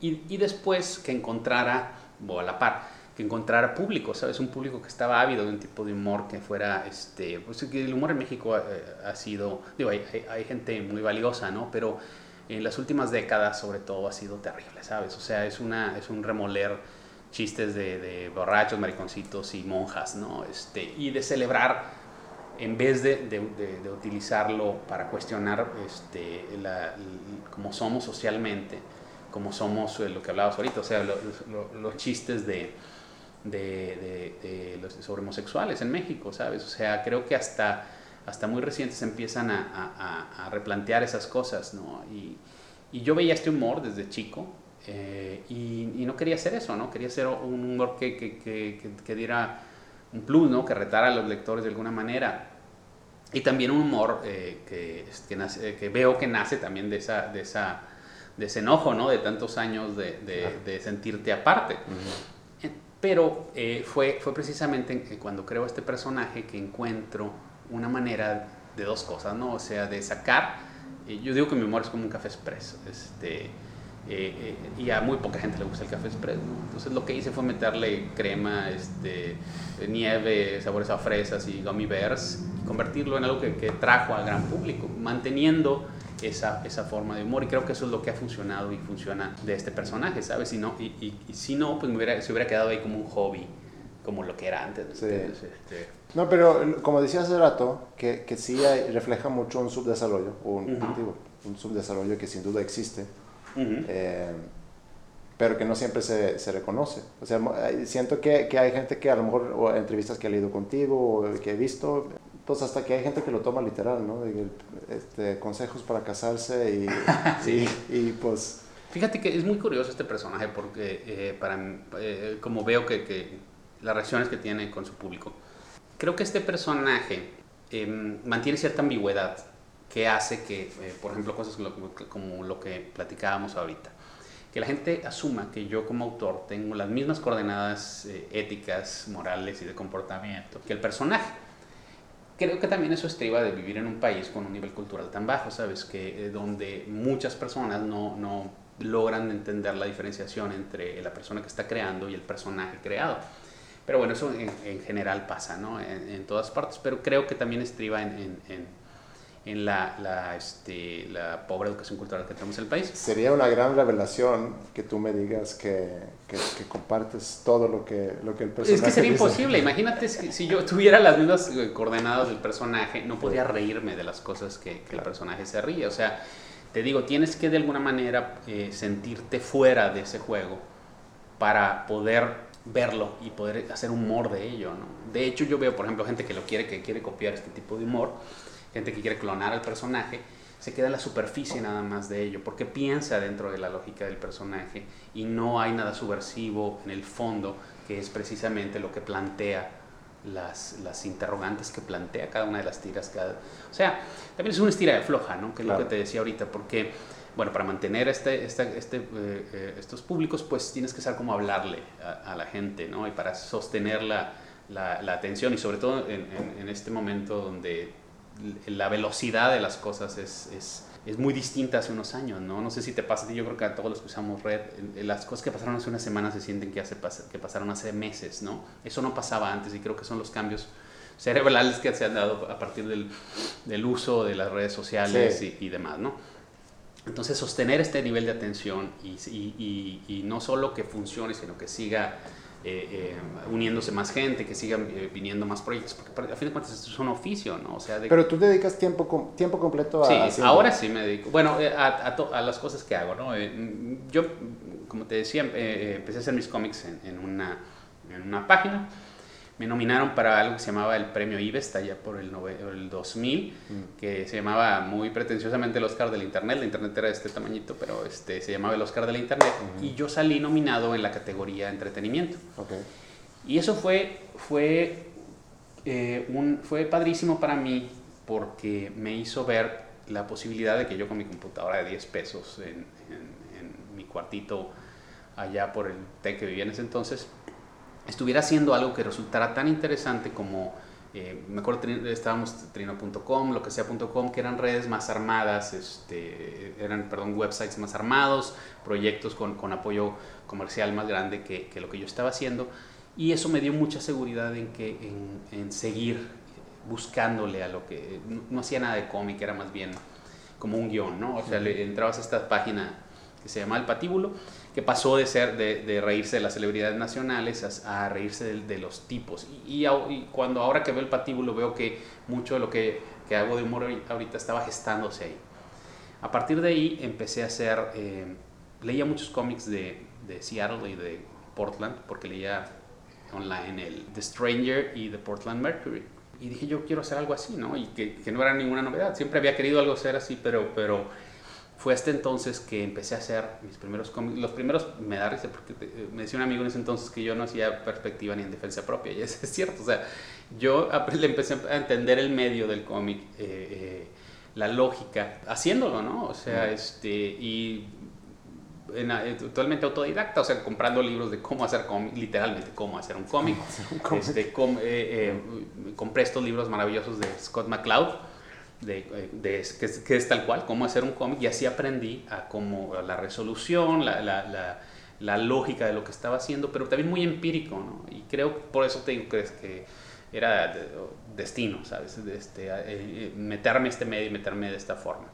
Y, y después que encontrara, o a la par, que encontrara público, ¿sabes? Un público que estaba ávido de un tipo de humor que fuera, este, pues que el humor en México ha, eh, ha sido, digo, hay, hay, hay, gente muy valiosa, ¿no? Pero en las últimas décadas sobre todo ha sido terrible, ¿sabes? O sea, es, una, es un remoler chistes de, de borrachos, mariconcitos y monjas, ¿no? Este, y de celebrar, en vez de, utilizarlo para cuestionar este, cómo somos socialmente, como somos eh, lo que hablabas ahorita, o sea, lo, lo, los chistes de, los, sobre homosexuales en México, ¿sabes? O sea, creo que hasta, hasta muy recientes empiezan a, replantear esas cosas, ¿no? Y, yo veía este humor desde chico eh, y, no quería hacer eso, ¿no? Quería hacer un humor que, que, diera un plus, ¿no? Que retara a los lectores de alguna manera. Y también un humor eh, que, que, veo que nace también de, esa, de, esa, de ese enojo, ¿no? De tantos años de, de, sentirte aparte. Pero eh, fue, fue precisamente cuando creo este personaje que encuentro una manera de dos cosas, ¿no? O sea, de sacar, eh, yo digo que mi humor es como un café expreso, este, eh, y a muy poca gente le gusta el café expreso, ¿no? Entonces lo que hice fue meterle crema, este, nieve, sabores a fresas y gummy bears, y convertirlo en algo que, que trajo al gran público, manteniendo esa, esa forma de humor y creo que eso es lo que ha funcionado y funciona de este personaje, ¿sabes? Si no, y, y, si no, pues me hubiera, se hubiera quedado ahí como un hobby, como lo que era antes. Sí. Este, no, pero como decía hace rato, que, que sí refleja mucho un subdesarrollo, un, un subdesarrollo que sin duda existe. Eh, pero que no siempre se, se, reconoce. O sea, siento que, que, hay gente que a lo mejor, o entrevistas que ha leído contigo, o que he visto, pues hasta que hay gente que lo toma literal, ¿no? este, consejos para casarse y, [LAUGHS] sí. y, pues... Fíjate que es muy curioso este personaje porque eh, para, eh, como veo que, que, las reacciones que tiene con su público, creo que este personaje em, mantiene cierta ambigüedad que hace que, eh, por ejemplo, cosas como lo que platicábamos ahorita, que la gente asuma que yo como autor tengo las mismas coordenadas éticas, morales y de comportamiento que el personaje creo que también eso estriba de vivir en un país con un nivel cultural tan bajo, ¿sabes? Que eh, donde muchas personas no, no, logran entender la diferenciación entre la persona que está creando y el personaje creado. Pero bueno, eso en, general pasa, ¿no? En, todas partes, pero creo que también estriba en, en en la, la, este, la, pobre educación cultural que tenemos en el país. Sería una gran revelación que tú me digas que, que, compartes todo lo que, lo que el personaje Es que sería imposible. Imagínate si, si, yo tuviera las mismas eh, coordenadas del personaje, no podría reírme de las cosas que, que el personaje se ríe. O sea, te digo, tienes que de alguna manera eh, sentirte fuera de ese juego para poder verlo y poder hacer humor de ello. ¿no? De hecho, yo veo, por ejemplo, gente que lo quiere, que quiere copiar este tipo de humor gente que quiere clonar al personaje, se queda en la superficie nada más de ello, porque piensa dentro de la lógica del personaje y no hay nada subversivo en el fondo, que es precisamente lo que plantea las, las interrogantes que plantea cada una de las tiras. Cada, o sea, también es una estira de floja, ¿no? Que es lo que te decía ahorita, porque, bueno, para mantener este, este, este eh, eh, estos públicos, pues tienes que saber cómo hablarle a, la gente, ¿no? Y para sostener la, la, atención y sobre todo en, en este momento donde la velocidad de las cosas es, es, es, muy distinta hace unos años, ¿no? No sé si te pasa, yo creo que a todos los que usamos red, las cosas que pasaron hace una semana se sienten que, hace, que pasaron hace meses, ¿no? Eso no pasaba antes y creo que son los cambios cerebrales que se han dado a partir del, del uso de las redes sociales y, y, demás, ¿no? Entonces, sostener este nivel de atención y, y, y no solo que funcione, sino que siga eh, eh, uniéndose más gente, que sigan eh, viniendo más proyectos, porque a fin de cuentas esto es un oficio, ¿no? O sea, Pero tú dedicas tiempo, tiempo completo a... Sí, ahora sí me dedico, bueno, a, a, las cosas que hago, ¿no? yo, como te decía, empecé a hacer mis cómics en, en, una, en una página, me nominaron para algo que se llamaba el premio Ives, allá por el, el 2000, mm. que se llamaba muy pretenciosamente el Oscar del Internet. El Internet era de este tamañito, pero este, se llamaba el Oscar del Internet. Y yo salí nominado en la categoría entretenimiento. Okay. Y eso fue, fue, eh, un, fue padrísimo para mí porque me hizo ver la posibilidad de que yo con mi computadora de 10 pesos en, en, en mi cuartito allá por el TEC que vivía en ese entonces, estuviera haciendo algo que resultara tan interesante como, eh, me acuerdo, estábamos trino.com, lo que sea.com, que eran redes más armadas, este, eran, perdón, websites más armados, proyectos con, con apoyo comercial más grande que, que, lo que yo estaba haciendo. Y eso me dio mucha seguridad en, que, en, en seguir buscándole a lo que, no, hacía nada de cómic, era más bien como un guion, ¿no? O sea, le, entrabas a esta página que se llama El Patíbulo que pasó de ser de, de, reírse de las celebridades nacionales a, reírse de, los tipos. Y, cuando ahora que veo el patíbulo veo que mucho de lo que, que, hago de humor ahorita estaba gestándose ahí. A partir de ahí empecé a hacer, eh, leía muchos cómics de, de, Seattle y de Portland, porque leía online, el The Stranger y The Portland Mercury. Y dije, yo quiero hacer algo así, ¿no? Y que, que no era ninguna novedad. Siempre había querido algo ser así, pero, pero fue hasta entonces que empecé a hacer mis primeros cómics. Los primeros me da risa porque me decía un amigo en ese entonces que yo no hacía perspectiva ni en defensa propia. Y es, [LAUGHS] es cierto, o sea, yo le empecé a entender el medio del cómic, eh, eh, la lógica, haciéndolo, ¿no? O sea, este, y eh, totalmente autodidacta, o sea, comprando libros de cómo hacer cómic, literalmente cómo hacer un cómic. [LAUGHS] Este, com, eh, eh, compré estos libros maravillosos de Scott McCloud, de, de que, es, que, es, tal cual, cómo hacer un cómic, y así aprendí a cómo la resolución, la, la, la, la, lógica de lo que estaba haciendo, pero también muy empírico, ¿no? Y creo, por eso te digo que, que era destino, ¿sabes? Este, meterme este medio y meterme de esta forma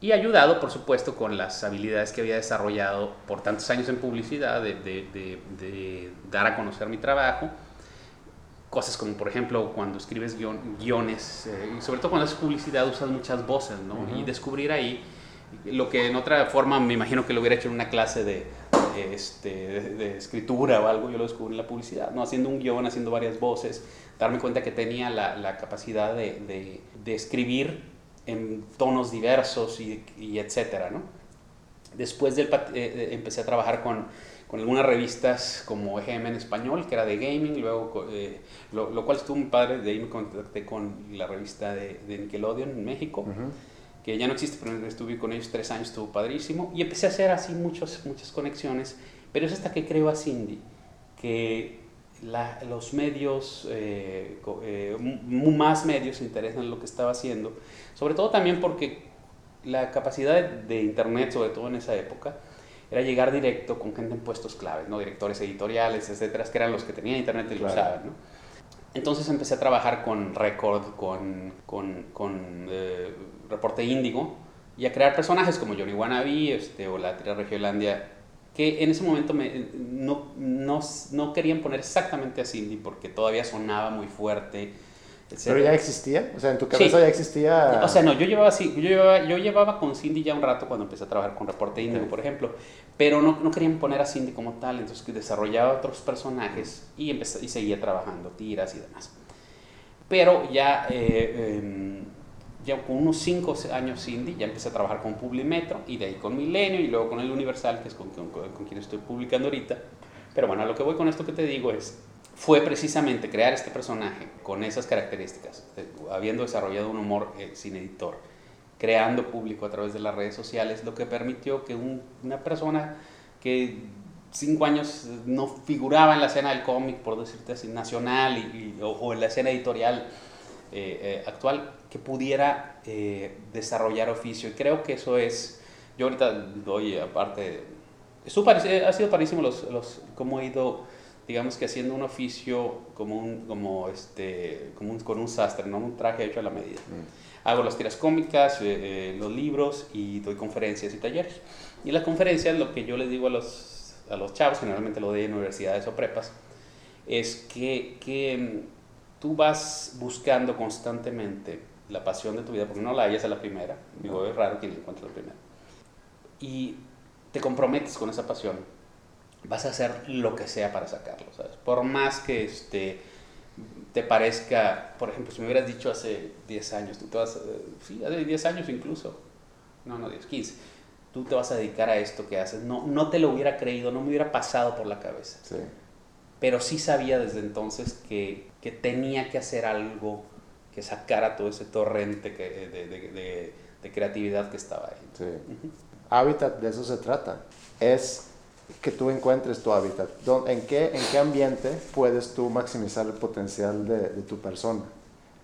y ayudado, por supuesto, con las habilidades que había desarrollado por tantos años en publicidad, de, de, de, dar a conocer mi trabajo. Cosas como, por ejemplo, cuando escribes guiones, eh, y sobre todo cuando haces publicidad, usas muchas voces, ¿no? Y descubrir ahí lo que en otra forma me imagino que lo hubiera hecho en una clase de, este, de, escritura o algo, yo lo descubrí en la publicidad, ¿no? Haciendo un guion, haciendo varias voces, darme cuenta que tenía la, la capacidad de, de escribir en tonos diversos y, y etcétera, ¿no? Después del, eh, eh, empecé a trabajar con, con, algunas revistas como EGM en español, que era de gaming, luego, eh, lo, lo, cual estuvo muy padre, de ahí me contacté con la revista de, de Nickelodeon en México, que ya no existe, pero estuve con ellos tres años, estuvo padrísimo, y empecé a hacer así muchos, muchas conexiones, pero es hasta que creo a Cindy, que los medios, eh, eh, más medios se interesan en lo que estaba haciendo, sobre todo también porque la capacidad de, Internet, sobre todo en esa época, era llegar directo con gente en puestos claves, ¿no? directores editoriales, etcétera, que eran los que tenían Internet y lo usaban. ¿no? Entonces empecé a trabajar con Record, con, con, con eh, Reporte Índigo, y a crear personajes como Johnny Wannabe este, o la Tira Regiolandia que en ese momento me, no, no, no, querían poner exactamente a Cindy porque todavía sonaba muy fuerte. ¿Pero ya existía? O sea, en tu cabeza ya existía... O sea, no, yo llevaba, yo, llevaba, yo llevaba con Cindy ya un rato cuando empecé a trabajar con Reporte Índigo, por ejemplo, pero no, no, querían poner a Cindy como tal, entonces desarrollaba otros personajes y, empecé, y seguía trabajando tiras y demás. Pero ya... Eh, em, ya con unos 5 años Cindy, ya empecé a trabajar con Publimetro y de ahí con Milenio y luego con el Universal, que es con, con, quien estoy publicando ahorita. Pero bueno, a lo que voy con esto que te digo es, fue precisamente crear este personaje con esas características, habiendo desarrollado un humor eh, sin editor, creando público a través de las redes sociales, lo que permitió que una persona que cinco años no figuraba en la escena del cómic, por decirte así, nacional o, en la escena editorial eh, eh, actual, que pudiera eh, desarrollar oficio. Y creo que eso es, yo ahorita doy aparte, ha sido parísimo los, cómo he ido, digamos que haciendo un oficio como un, como este, como un, con un sastre, ¿no? un traje hecho a la medida. Mm. Hago las tiras cómicas, eh, eh, los libros y doy conferencias y talleres. Y las conferencias, lo que yo les digo a los, a los chavos, generalmente lo doy en universidades o prepas, es que, que mm, tú vas buscando constantemente la pasión de tu vida, porque no la hayas a la primera, digo, es raro quien la encuentre la primera, y te comprometes con esa pasión, vas a hacer lo que sea para sacarlo, ¿sabes? Por más que este, te parezca, por ejemplo, si me hubieras dicho hace 10 años, tú te vas, sí, hace 10 años incluso, no, no, 10, 15, tú te vas a dedicar a esto que haces, no, no te lo hubiera creído, no me hubiera pasado por la cabeza. Sí. Pero sí sabía desde entonces que, que tenía que hacer algo que sacara todo ese torrente que, de, de, de, creatividad que estaba ahí. Sí. Hábitat, de eso se trata. Es que tú encuentres tu hábitat. ¿En qué, ¿En qué ambiente puedes tú maximizar el potencial de, tu persona?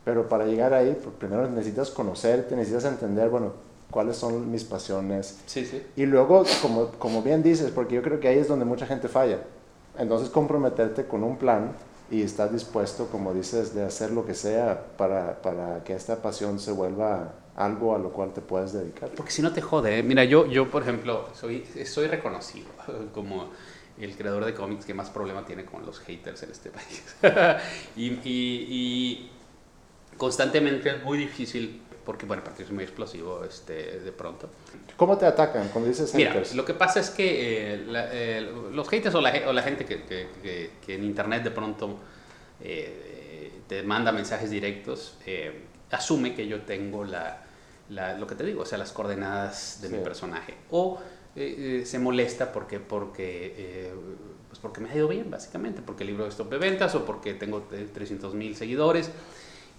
Pero para llegar ahí, pues, primero necesitas conocerte, necesitas entender, bueno, cuáles son mis pasiones. Sí, sí. Y luego, como, como bien dices, porque yo creo que ahí es donde mucha gente falla. Entonces, comprometerte con un plan y estás dispuesto, como dices, de hacer lo que sea para, para, que esta pasión se vuelva algo a lo cual te puedas dedicar. Porque si no te jode, ¿eh? mira, yo, yo por ejemplo, soy, soy reconocido [LAUGHS] como el creador de cómics que más problema tiene con los haters en este país. [LAUGHS] y, y, y, constantemente es muy difícil porque bueno, porque es muy explosivo este, de pronto. ¿Cómo te atacan cuando dices haters? Mira, lo que pasa es que eh, eh, los haters o la, o la gente que, que, que, en internet de pronto eh, te manda mensajes directos, asume que yo tengo la, la, lo que te digo, o sea, las coordenadas de mi personaje. O se molesta porque, porque pues porque me ha ido bien, básicamente, porque el libro es top de ventas o porque tengo 300 mil seguidores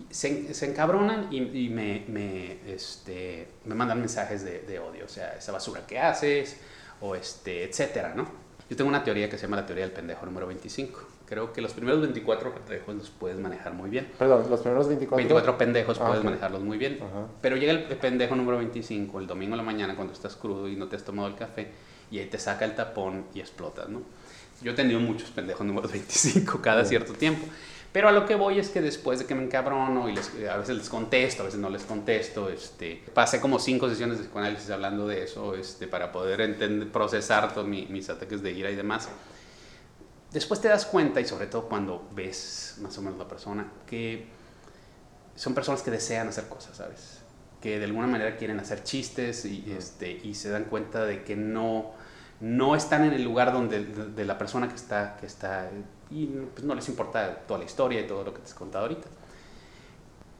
se, se encabronan y, y me, me, este, me, mandan mensajes de, de, odio, o sea, esa basura que haces, o este, etcétera, ¿no? Yo tengo una teoría que se llama la teoría del pendejo número 25. Creo que los primeros 24 pendejos los puedes manejar muy bien. Perdón, los primeros 24. 24 pendejos puedes manejarlos muy bien. Pero llega el pendejo número 25 el domingo en la mañana cuando estás crudo y no te has tomado el café y ahí te saca el tapón y explotas, ¿no? Yo he tenido muchos pendejos número 25 cada cierto tiempo. Pero a lo que voy es que después de que me encabrono y les, a veces les contesto, a veces no les contesto, este, pasé como cinco sesiones de psicoanálisis hablando de eso este, para poder entender, procesar todos mis ataques de ira y demás. Después te das cuenta, y sobre todo cuando ves más o menos la persona, que son personas que desean hacer cosas, ¿sabes? Que de alguna manera quieren hacer chistes y, este, y se dan cuenta de que no, no están en el lugar donde de, la persona que está, que está y pues, no les importa toda la historia y todo lo que te he contado ahorita.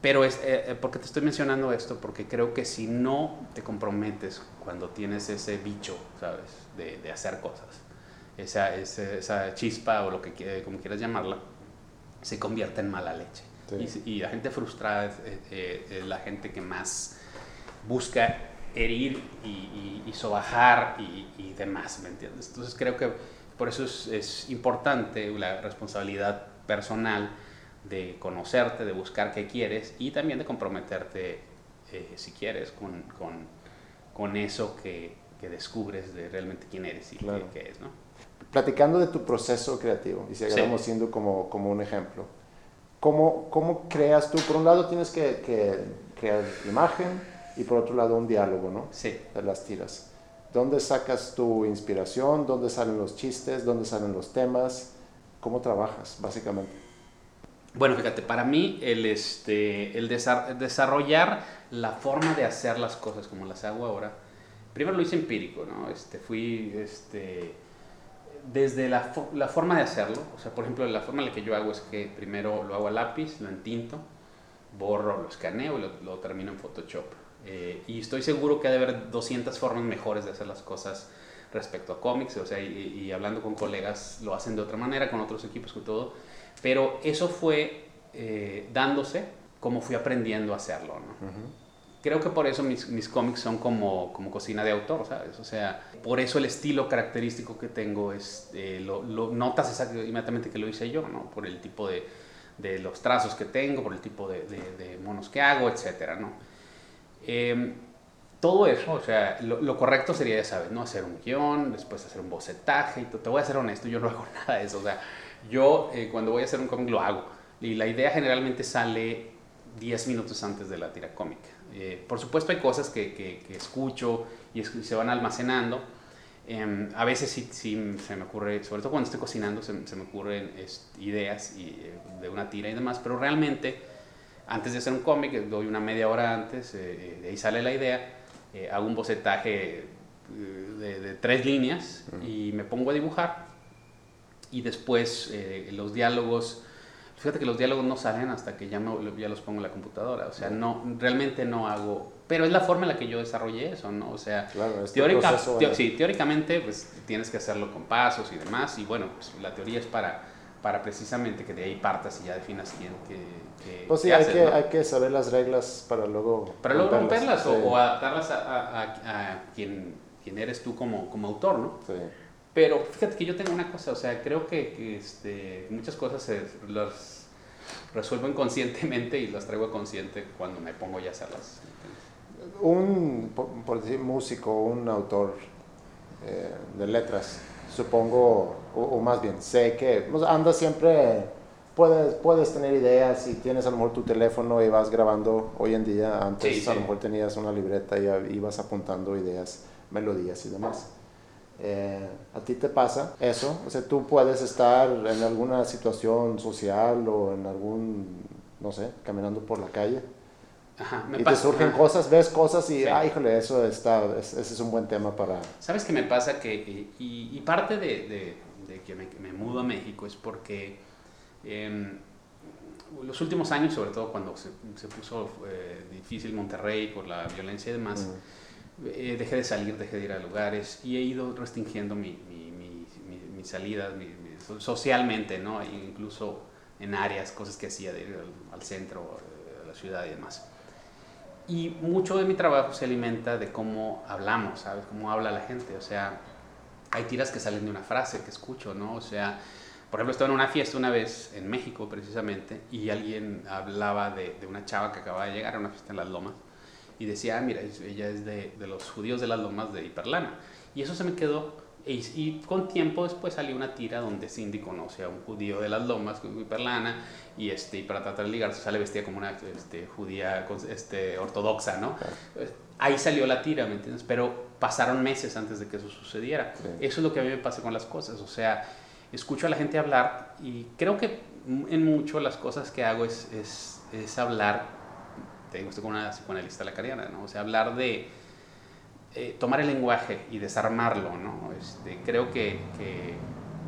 Pero es eh, eh, porque te estoy mencionando esto, porque creo que si no te comprometes cuando tienes ese bicho, ¿sabes? De, de hacer cosas, esa, esa, esa, chispa o lo que como quieras llamarla, se convierte en mala leche. Y, y, la gente frustrada es, eh, la gente que más busca herir y, y, sobajar y, demás, ¿me entiendes? Entonces creo que por eso es, importante la responsabilidad personal de conocerte, de buscar qué quieres y también de comprometerte, eh, si quieres, con, con, con eso que, que, descubres de realmente quién eres y qué, es. ¿no? Platicando de tu proceso creativo, y si agarramos siendo como, como un ejemplo, ¿cómo, ¿cómo creas tú? Por un lado tienes que, que crear imagen y por otro lado un diálogo, ¿no? Sí. De las tiras. ¿Dónde sacas tu inspiración? ¿Dónde salen los chistes? ¿Dónde salen los temas? ¿Cómo trabajas, básicamente? Bueno, fíjate, para mí el, este, el desarrollar la forma de hacer las cosas como las hago ahora, primero lo hice empírico, ¿no? Este, fui este, desde la, la, forma de hacerlo, o sea, por ejemplo, la forma en la que yo hago es que primero lo hago a lápiz, lo entinto, borro, lo escaneo y lo, lo termino en Photoshop. Eh, y estoy seguro que ha de haber 200 formas mejores de hacer las cosas respecto a cómics, o sea, y, hablando con colegas lo hacen de otra manera, con otros equipos, con todo, pero eso fue eh, dándose como fui aprendiendo a hacerlo, ¿no? Creo que por eso mis, mis cómics son como, como cocina de autor, ¿sabes? O sea, por eso el estilo característico que tengo es, eh, lo, lo, notas inmediatamente que lo hice yo, ¿no? Por el tipo de, de los trazos que tengo, por el tipo de, de, de monos que hago, etcétera, ¿no? Em, todo eso, o sea, lo, correcto sería, ya sabes, ¿no? Hacer un guion, después hacer un bocetaje, y te voy a ser honesto, yo no [LAUGHS] hago nada de eso, o sea, yo eh, cuando voy a hacer un cómic lo hago, y la idea generalmente sale 10 minutos antes de la tira cómica. Eh, por supuesto hay cosas que, que, escucho y, se van almacenando, em, a veces sí, sí, se me ocurre, sobre todo cuando estoy cocinando, se, se me ocurren ideas y, eh, de una tira y demás, pero realmente antes de hacer un cómic, doy una media hora antes, eh, eh, de ahí sale la idea, eh, hago un bocetaje de, tres líneas y me pongo a dibujar. Y después los diálogos, fíjate que los diálogos no salen hasta que ya, ya los pongo en la computadora, o sea, no, realmente no hago, pero es la forma en la que yo desarrollé eso, ¿no? O sea, este sí, teóricamente pues tienes que hacerlo con pasos y demás y bueno, pues la teoría es para para precisamente que de ahí partas y ya definas quién que, pues sí, hay, que, hay que saber las reglas para luego para luego romperlas, o, adaptarlas a, a, quien, quien, eres tú como, como autor, ¿no? Sí. Pero fíjate que yo tengo una cosa, o sea, creo que, que este, muchas cosas se, las resuelvo inconscientemente y las traigo consciente cuando me pongo ya a hacerlas. Un, por, decir, músico, un autor eh, de letras, supongo, o, más bien, sé que anda siempre, puedes, puedes tener ideas y tienes a lo mejor tu teléfono y vas grabando hoy en día, antes a lo mejor tenías una libreta y ibas apuntando ideas, melodías y demás. Eh, ¿A ti te pasa eso? O sea, tú puedes estar en alguna situación social o en algún, no sé, caminando por la calle Ajá, me y te surgen ajá. cosas, ves cosas y, Sí. ah, híjole, eso está, es- ese es un buen tema para... ¿Sabes qué me pasa? Que, y, y- y parte de, de- de que me, mudo a México es porque em, los últimos años, sobre todo cuando se, se puso eh, difícil Monterrey por la violencia y demás, Mm. Eh, dejé de salir, dejé de ir a lugares y he ido restringiendo mi, mi, mi, mi- salidas socialmente, ¿no? E incluso en áreas, cosas que hacía de ir al, al centro, eh, a la ciudad y demás. Y mucho de mi trabajo se alimenta de cómo hablamos, ¿sabes? Cómo habla la gente. O sea, hay tiras que salen de una frase que escucho, ¿no? O sea, por ejemplo, estaba en una fiesta una vez en México precisamente y alguien hablaba de, de una chava que acababa de llegar a una fiesta en Las Lomas y decía, ah, mira, ella es de, de los judíos de Las Lomas de Hiperlana. Y eso se me quedó. Y, y con tiempo después salió una tira donde Cindy conoce a un judío de Las Lomas, de Hiperlana, y, este, y para tratar de ligarse sale vestida como una este, judía este, ortodoxa, ¿no? Eh, Ahí salió la tira, ¿me entiendes? Pero pasaron meses antes de que eso sucediera. Sí. Eso es lo que a mí me pasa con las cosas. O sea, escucho a la gente hablar y creo que en mucho las cosas que hago es, es, es hablar, te digo, estoy con una psicoanalista lacariana, ¿no? O sea, hablar de eh, tomar el lenguaje y desarmarlo, ¿no? Este, creo que, que,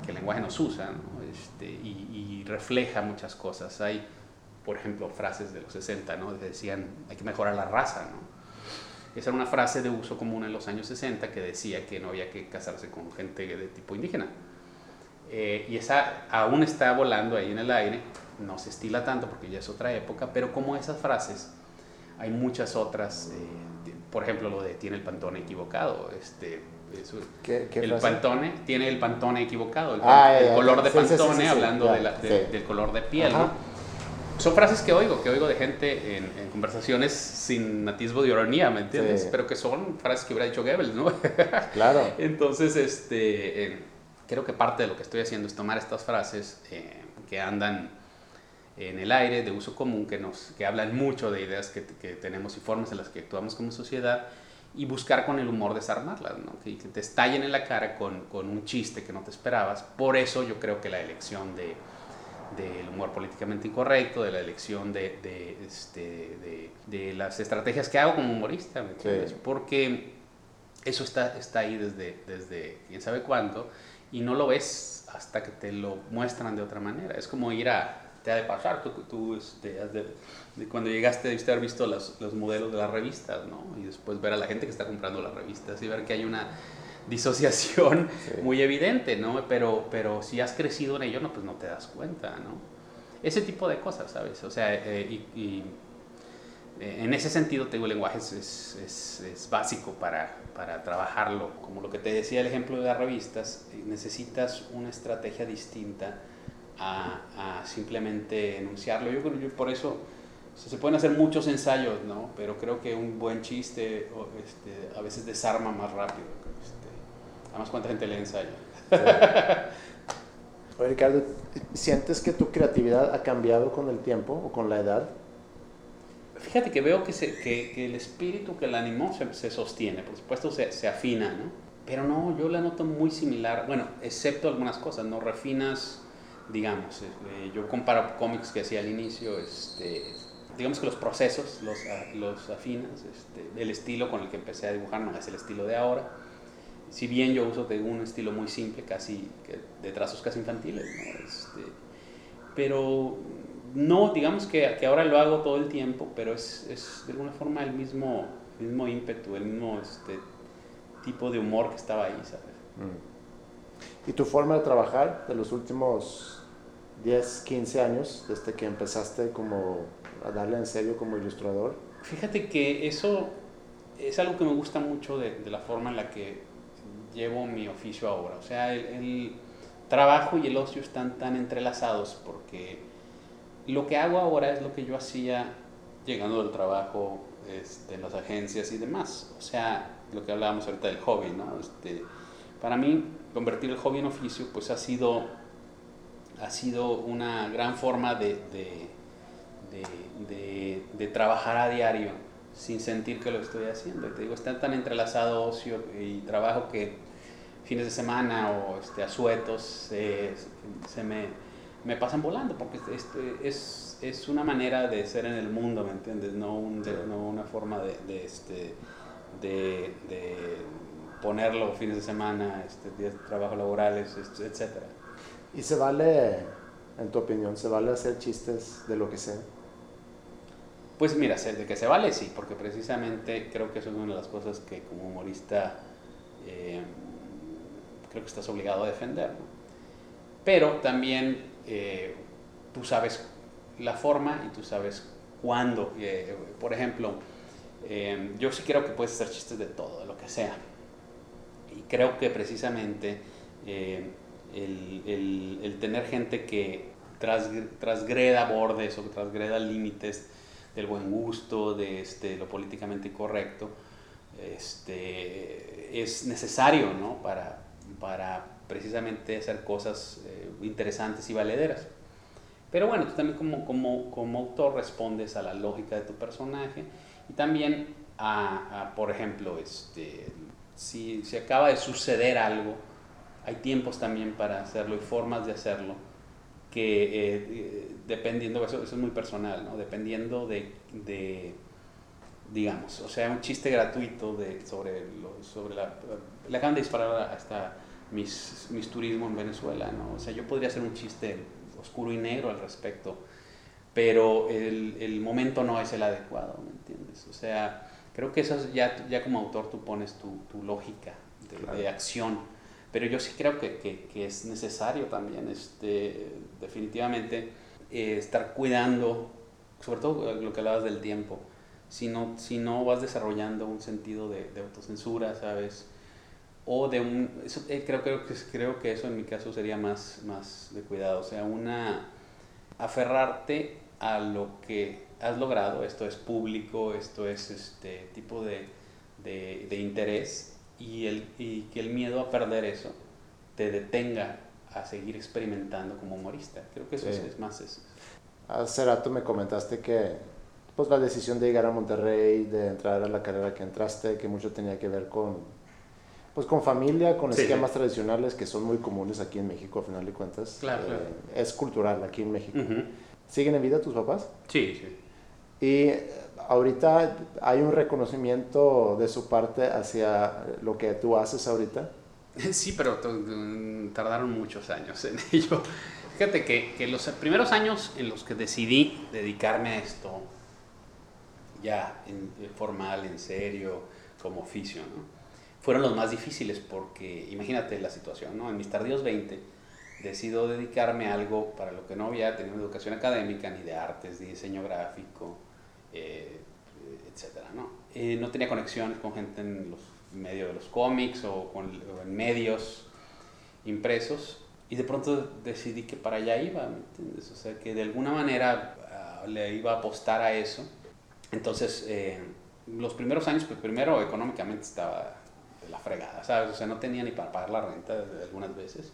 que el lenguaje nos usa, ¿no? Este, y, y refleja muchas cosas. Hay, por ejemplo, frases de los 60, ¿no? Decían, hay que mejorar la raza, ¿no? Esa era una frase de uso común en los años 60 que decía que no había que casarse con gente de tipo indígena. Eh, y esa aún está volando ahí en el aire, no se estila tanto porque ya es otra época, pero como esas frases, hay muchas otras, eh, por ejemplo, lo de tiene el pantone equivocado, este, eso- ¿Qué, qué el frase? pantone tiene el pantone equivocado, el, Ah, el color de sí, pantone, sí, sí, hablando ya, de la- de- sí. del color de piel. ¿no? Son frases que oigo, que oigo de gente en, en conversaciones sin atisbo de ironía, ¿me entiendes? Pero que son frases que hubiera dicho Goebbels, ¿no? [LAUGHS] Claro. Entonces, este, eh, creo que parte de lo que estoy haciendo es tomar estas frases eh, que andan en el aire de uso común, que, nos, que hablan mucho de ideas que, que tenemos y formas en las que actuamos como sociedad, y buscar con el humor desarmarlas, ¿no? que, que te estallen en la cara con, con un chiste que no te esperabas. Por eso yo creo que la elección de del humor políticamente incorrecto, de la elección de, de, este, de, de las estrategias que hago como humorista, ¿me entiendes? Sí. Porque eso está, está ahí desde, desde quién sabe cuándo y no lo ves hasta que te lo muestran de otra manera. Es como ir a, te ha de pasar, tú, tú este, has de- de cuando llegaste debiste haber visto los, los modelos de las revistas, ¿no? Y después ver a la gente que está comprando las revistas y ver que hay una disociación Sí. muy evidente, ¿no? Pero, pero si has crecido en ello, no, pues no te das cuenta, ¿no? Ese tipo de cosas, ¿sabes? O sea, eh, y, y, eh, en ese sentido, te digo, el lenguaje es, es, es- es básico para, para trabajarlo. Como lo que te decía el ejemplo de las revistas, necesitas una estrategia distinta a, a simplemente enunciarlo. Yo, creo- yo por eso o sea, se pueden hacer muchos ensayos, ¿no? Pero creo que un buen chiste o, este, a veces desarma más rápido. Este, además, ¿cuánta gente lee ensayo? Oye, Ricardo, ¿sientes que tu creatividad ha cambiado con el tiempo o con la edad? Fíjate que veo que, se- que, que el espíritu que la animó se, se sostiene, por supuesto se, se afina, ¿no? Pero no, yo la noto muy similar, bueno, excepto algunas cosas, ¿no? Refinas, digamos, eh, yo comparo cómics que hacía al inicio, este, digamos que los procesos los, a- los afinas, este, el estilo con el que empecé a dibujar no es el estilo de ahora, si bien yo uso de un estilo muy simple, casi que- de trazos casi infantiles, ¿no? Este, pero no, digamos que, que ahora lo hago todo el tiempo, pero es, es de alguna forma el mismo, mismo ímpetu, el mismo este, tipo de humor que estaba ahí, ¿sabes? ¿Y tu forma de trabajar de los últimos 10, 15 años, desde que empezaste como a darle en serio como ilustrador? Fíjate que eso es algo que me gusta mucho de, de la forma en la que llevo mi oficio ahora. O sea, el, el trabajo y el ocio están tan entrelazados porque lo que hago ahora es lo que yo hacía llegando del trabajo este, en las agencias y demás. O sea, lo que hablábamos ahorita del hobby, ¿no? Este, para mí, convertir el hobby en oficio, pues ha sido, ha sido una gran forma de, de, de, trabajar a diario sin sentir que lo estoy haciendo. Y te digo, está tan entrelazado ocio y trabajo que fines de semana o este, asuetos eh, se me me pasan volando, porque este, es, es, una manera de ser en el mundo, ¿me entiendes? No, un, no una forma de, este, de, de ponerlo fines de semana, este, días de trabajo laborales, este, etc. ¿Y se vale, en tu opinión, se vale hacer chistes de lo que sea? Pues mira, de que se vale, sí, porque precisamente creo que eso es una de las cosas que como humorista eh, creo que estás obligado a defender. Pero también eh, tú sabes la forma y tú sabes cuándo. Eh, por ejemplo, yo sí creo que puedes hacer chistes de todo, de lo que sea. Y creo que precisamente el, el, tener gente que transgreda bordes o transgreda límites, del buen gusto, de este, lo políticamente correcto, este, es necesario ¿no? para, para precisamente hacer cosas eh, interesantes y valederas. Pero bueno, tú también como, como, como, autor respondes a la lógica de tu personaje y también a, por ejemplo, este, si, si acaba de suceder algo, hay tiempos también para hacerlo y formas de hacerlo que eh, dependiendo, eso, eso, es muy personal, ¿no? Dependiendo de, de, digamos, o sea, un chiste gratuito de, sobre, lo, sobre la... Le acaban de disparar hasta mis, mis turismos en Venezuela, ¿no? O sea, yo podría hacer un chiste oscuro y negro al respecto, pero el, el momento no es el adecuado, ¿me entiendes? O sea, creo que eso ya, ya como autor tú pones tu, tu lógica de, de acción pero yo sí creo que, que, es necesario también, este, definitivamente, eh, estar cuidando, sobre todo lo que hablabas del tiempo, si no, si no vas desarrollando un sentido de, autocensura, ¿sabes? O de un... Eh, creo, creo, que, creo que eso en mi caso sería más, más de cuidado, o sea, una... aferrarte a lo que has logrado, esto es público, esto es este tipo de, de interés, y, el, y que el miedo a perder eso te detenga a seguir experimentando como humorista. Creo que eso es, más eso. Hace rato me comentaste que pues, la decisión de llegar a Monterrey, de entrar a la carrera que entraste, que mucho tenía que ver con, pues, con familia, con esquemas tradicionales que son muy comunes aquí en México, a final de cuentas. Claro, eh, Es cultural aquí en México. ¿Siguen en vida tus papás? Sí, sí. Y ahorita hay un reconocimiento de su parte hacia lo que tú haces ahorita. [LAUGHS] Sí, pero tardaron muchos años en [LAUGHS] ello. Fíjate que, que, los primeros años en los que decidí dedicarme a esto, ya en, formal, en serio, como oficio, ¿no? fueron los más difíciles porque imagínate la situación, ¿no? En mis tardíos 20 decido dedicarme a algo para lo que no había tenido educación académica, ni de artes, ni diseño gráfico, eh, ¿no? Eh, no tenía conexión con gente en los medios de los cómics o, en medios impresos y de pronto decidí que para allá iba, ¿me? O sea, que de alguna manera ah, le iba a apostar a eso. Entonces, eh, los primeros años, pues primero económicamente estaba de la fregada. O sea, no tenía ni para pagar la renta algunas veces.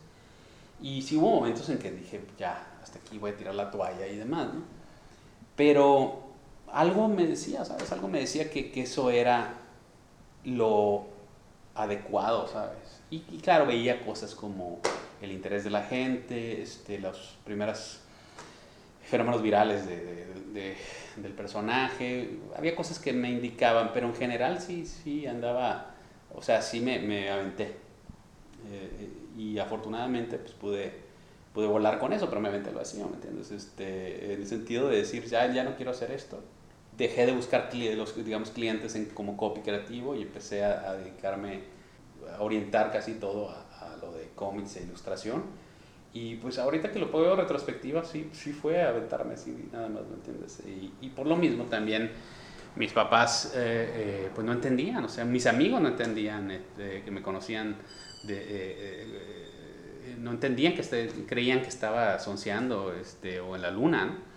Y sí hubo momentos en que dije, ya, hasta aquí voy a tirar la toalla y demás. Pero algo me decía, ¿sabes? Algo me decía que, que eso era lo adecuado, ¿sabes? Y, claro, veía cosas como el interés de la gente, este, los primeros fenómenos virales de, de, del personaje, había cosas que me indicaban, pero en general sí, sí andaba, o sea, sí me, me aventé. Eh, y afortunadamente pues pude, pude volar con eso, pero me aventé lo así, ¿me entiendes? Este, en el sentido de decir, ya, ya no quiero hacer esto, dejé de buscar los digamos, clientes en, como copy creativo y empecé a, dedicarme, a orientar casi todo a, lo de cómics e ilustración. Y pues ahorita que lo puedo ver retrospectiva, sí, sí fue a aventarme así, nada más, ¿me entiendes? Y, y por lo mismo también mis papás eh, eh, pues no entendían, o sea, mis amigos no entendían, este, que me conocían, de, eh, no entendían que este, creían que estaba sonceando este, o en la luna, ¿no?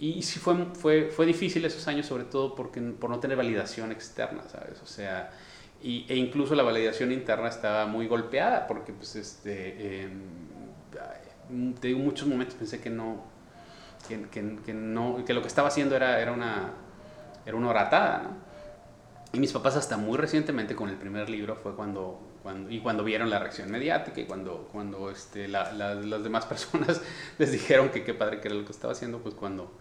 Y sí fue, fue, fue difícil esos años, sobre todo porque, por no tener validación externa, ¿sabes? O sea, y, e incluso la validación interna estaba muy golpeada, porque, pues, este, te digo, muchos momentos pensé que no, que, que, que, no, que lo que estaba haciendo era, era, una, era una oratada, ¿no? Y mis papás hasta muy recientemente con el primer libro fue cuando cuando, y cuando vieron la reacción mediática y cuando, cuando este, la, las demás [LAUGHS] personas les dijeron que qué padre que era lo que estaba haciendo, pues cuando,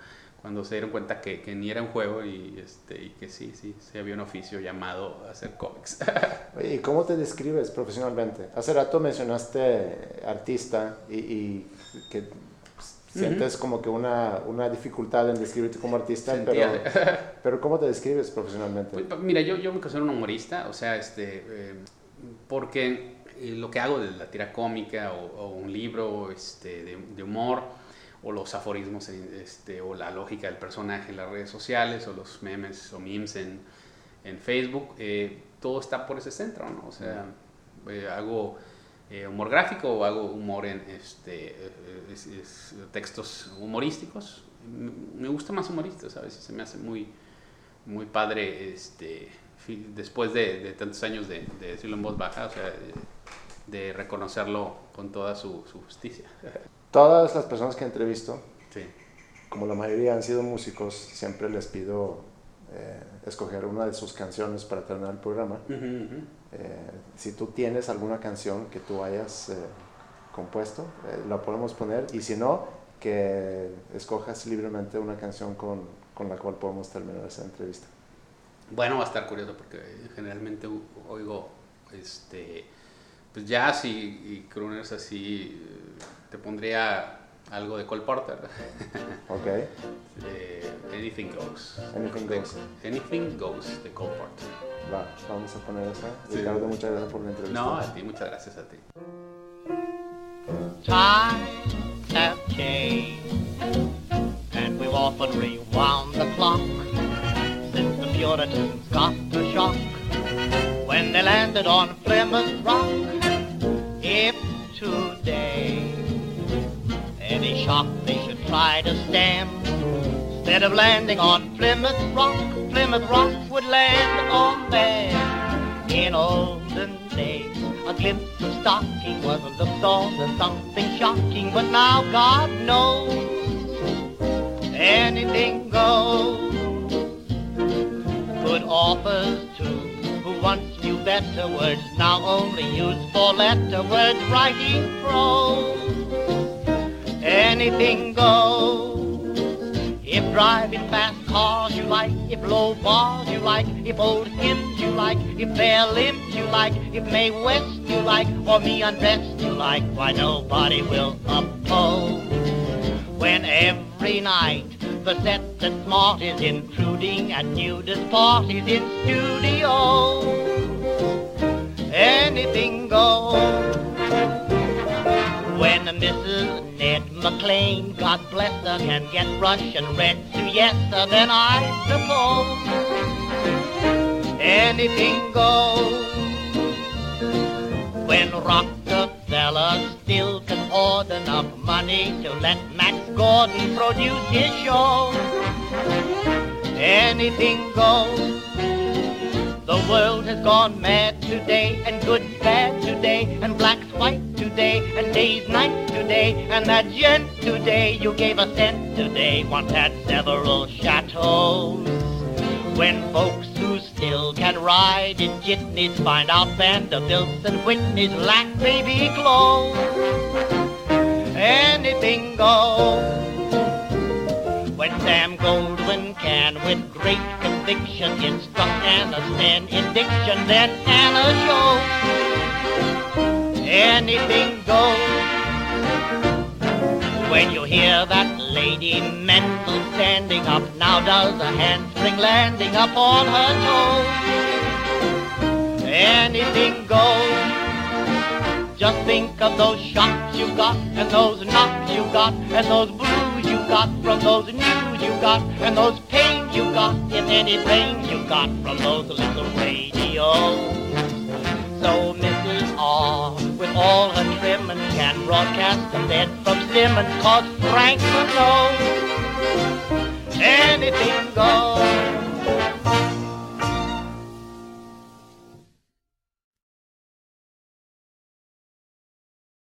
cuando se dieron cuenta que, que ni era un juego y, este, y que sí, sí, sí había un oficio llamado hacer cómics. [LAUGHS] Oye, ¿y cómo te describes profesionalmente? Hace rato mencionaste artista y, y que sientes como que una, una, dificultad en describirte como artista, pero, [LAUGHS] pero ¿cómo te describes profesionalmente? Pues, mira, yo, yo me considero un humorista, o sea, este, eh, porque eh, lo que hago de la tira cómica o, un libro este, de, de, humor, o los aforismos este, o la lógica del personaje en las redes sociales, o los memes o memes en, en Facebook, eh, todo está por ese centro, ¿no? O sea, hago eh, humor gráfico o hago humor en este, eh, textos humorísticos. Me gusta más humorista, ¿sabes? Se me hace muy, muy padre este, después de, tantos años de, decirlo en voz baja, o sea, de, reconocerlo con toda su, justicia. Todas las personas que entrevisto, como la mayoría han sido músicos, siempre les pido eh, escoger una de sus canciones para terminar el programa. Eh, si tú tienes alguna canción que tú hayas eh, compuesto, eh, la podemos poner. Y si no, que escojas libremente una canción con, con, la cual podemos terminar esa entrevista. Bueno, va a estar curioso porque generalmente oigo este, pues jazz y, y crooners así. Te pondría algo de Cole Porter. [LAUGHS] Ok. Anything Goes. Anything Goes. Anything Goes de Cole Porter. Va, vamos a poner esa. Ricardo, muchas gracias por la entrevista. No, a ti, muchas gracias a ti. Times have changed, and we've often rewound the clock Puritans got the shock when they landed on Plymouth Rock. If today any shock they should try to stem, instead of landing on Plymouth Rock, Plymouth Rock would land on them. In olden days, a glimpse of stocking was looked on as something shocking, but now God knows anything goes. Good authors too, who once knew better words, now only use four letter words writing prose. Anything goes. If driving fast cars you like, if low bars you like, if old hymns you like, if bare limbs you like, if May West you like, or me undressed you like, why nobody will oppose. When every night the set that's smart is intruding at nudist parties in studio, anything goes. When Mrs. Ned McLean, God bless her, can get Russian red to yes, then I suppose anything goes. When Rockefeller still can hoard enough money to let Max Gordon produce his show, anything goes. The world has gone mad today, and good's bad today, and black's white today, and day's night today, and that gent today you gave a cent today once had several chateaus. When folks who still can ride in jitneys find out Vanderbilts and Whitneys lack baby clothes, anything goes. When Sam Goldwyn can with great conviction instruct Anna stand in diction, then Anna shows anything goes. When you hear that lady mental standing up, now does a handspring landing up on her toes. Anything goes. Just think of those shots you got, and those knocks you got, and those blues you got from those news you got, and those pains you got, if any pains you got from those little radios. So Mrs. R, with all her trimmin', can broadcast the bed from Simmons, cause Frank will know anything goes.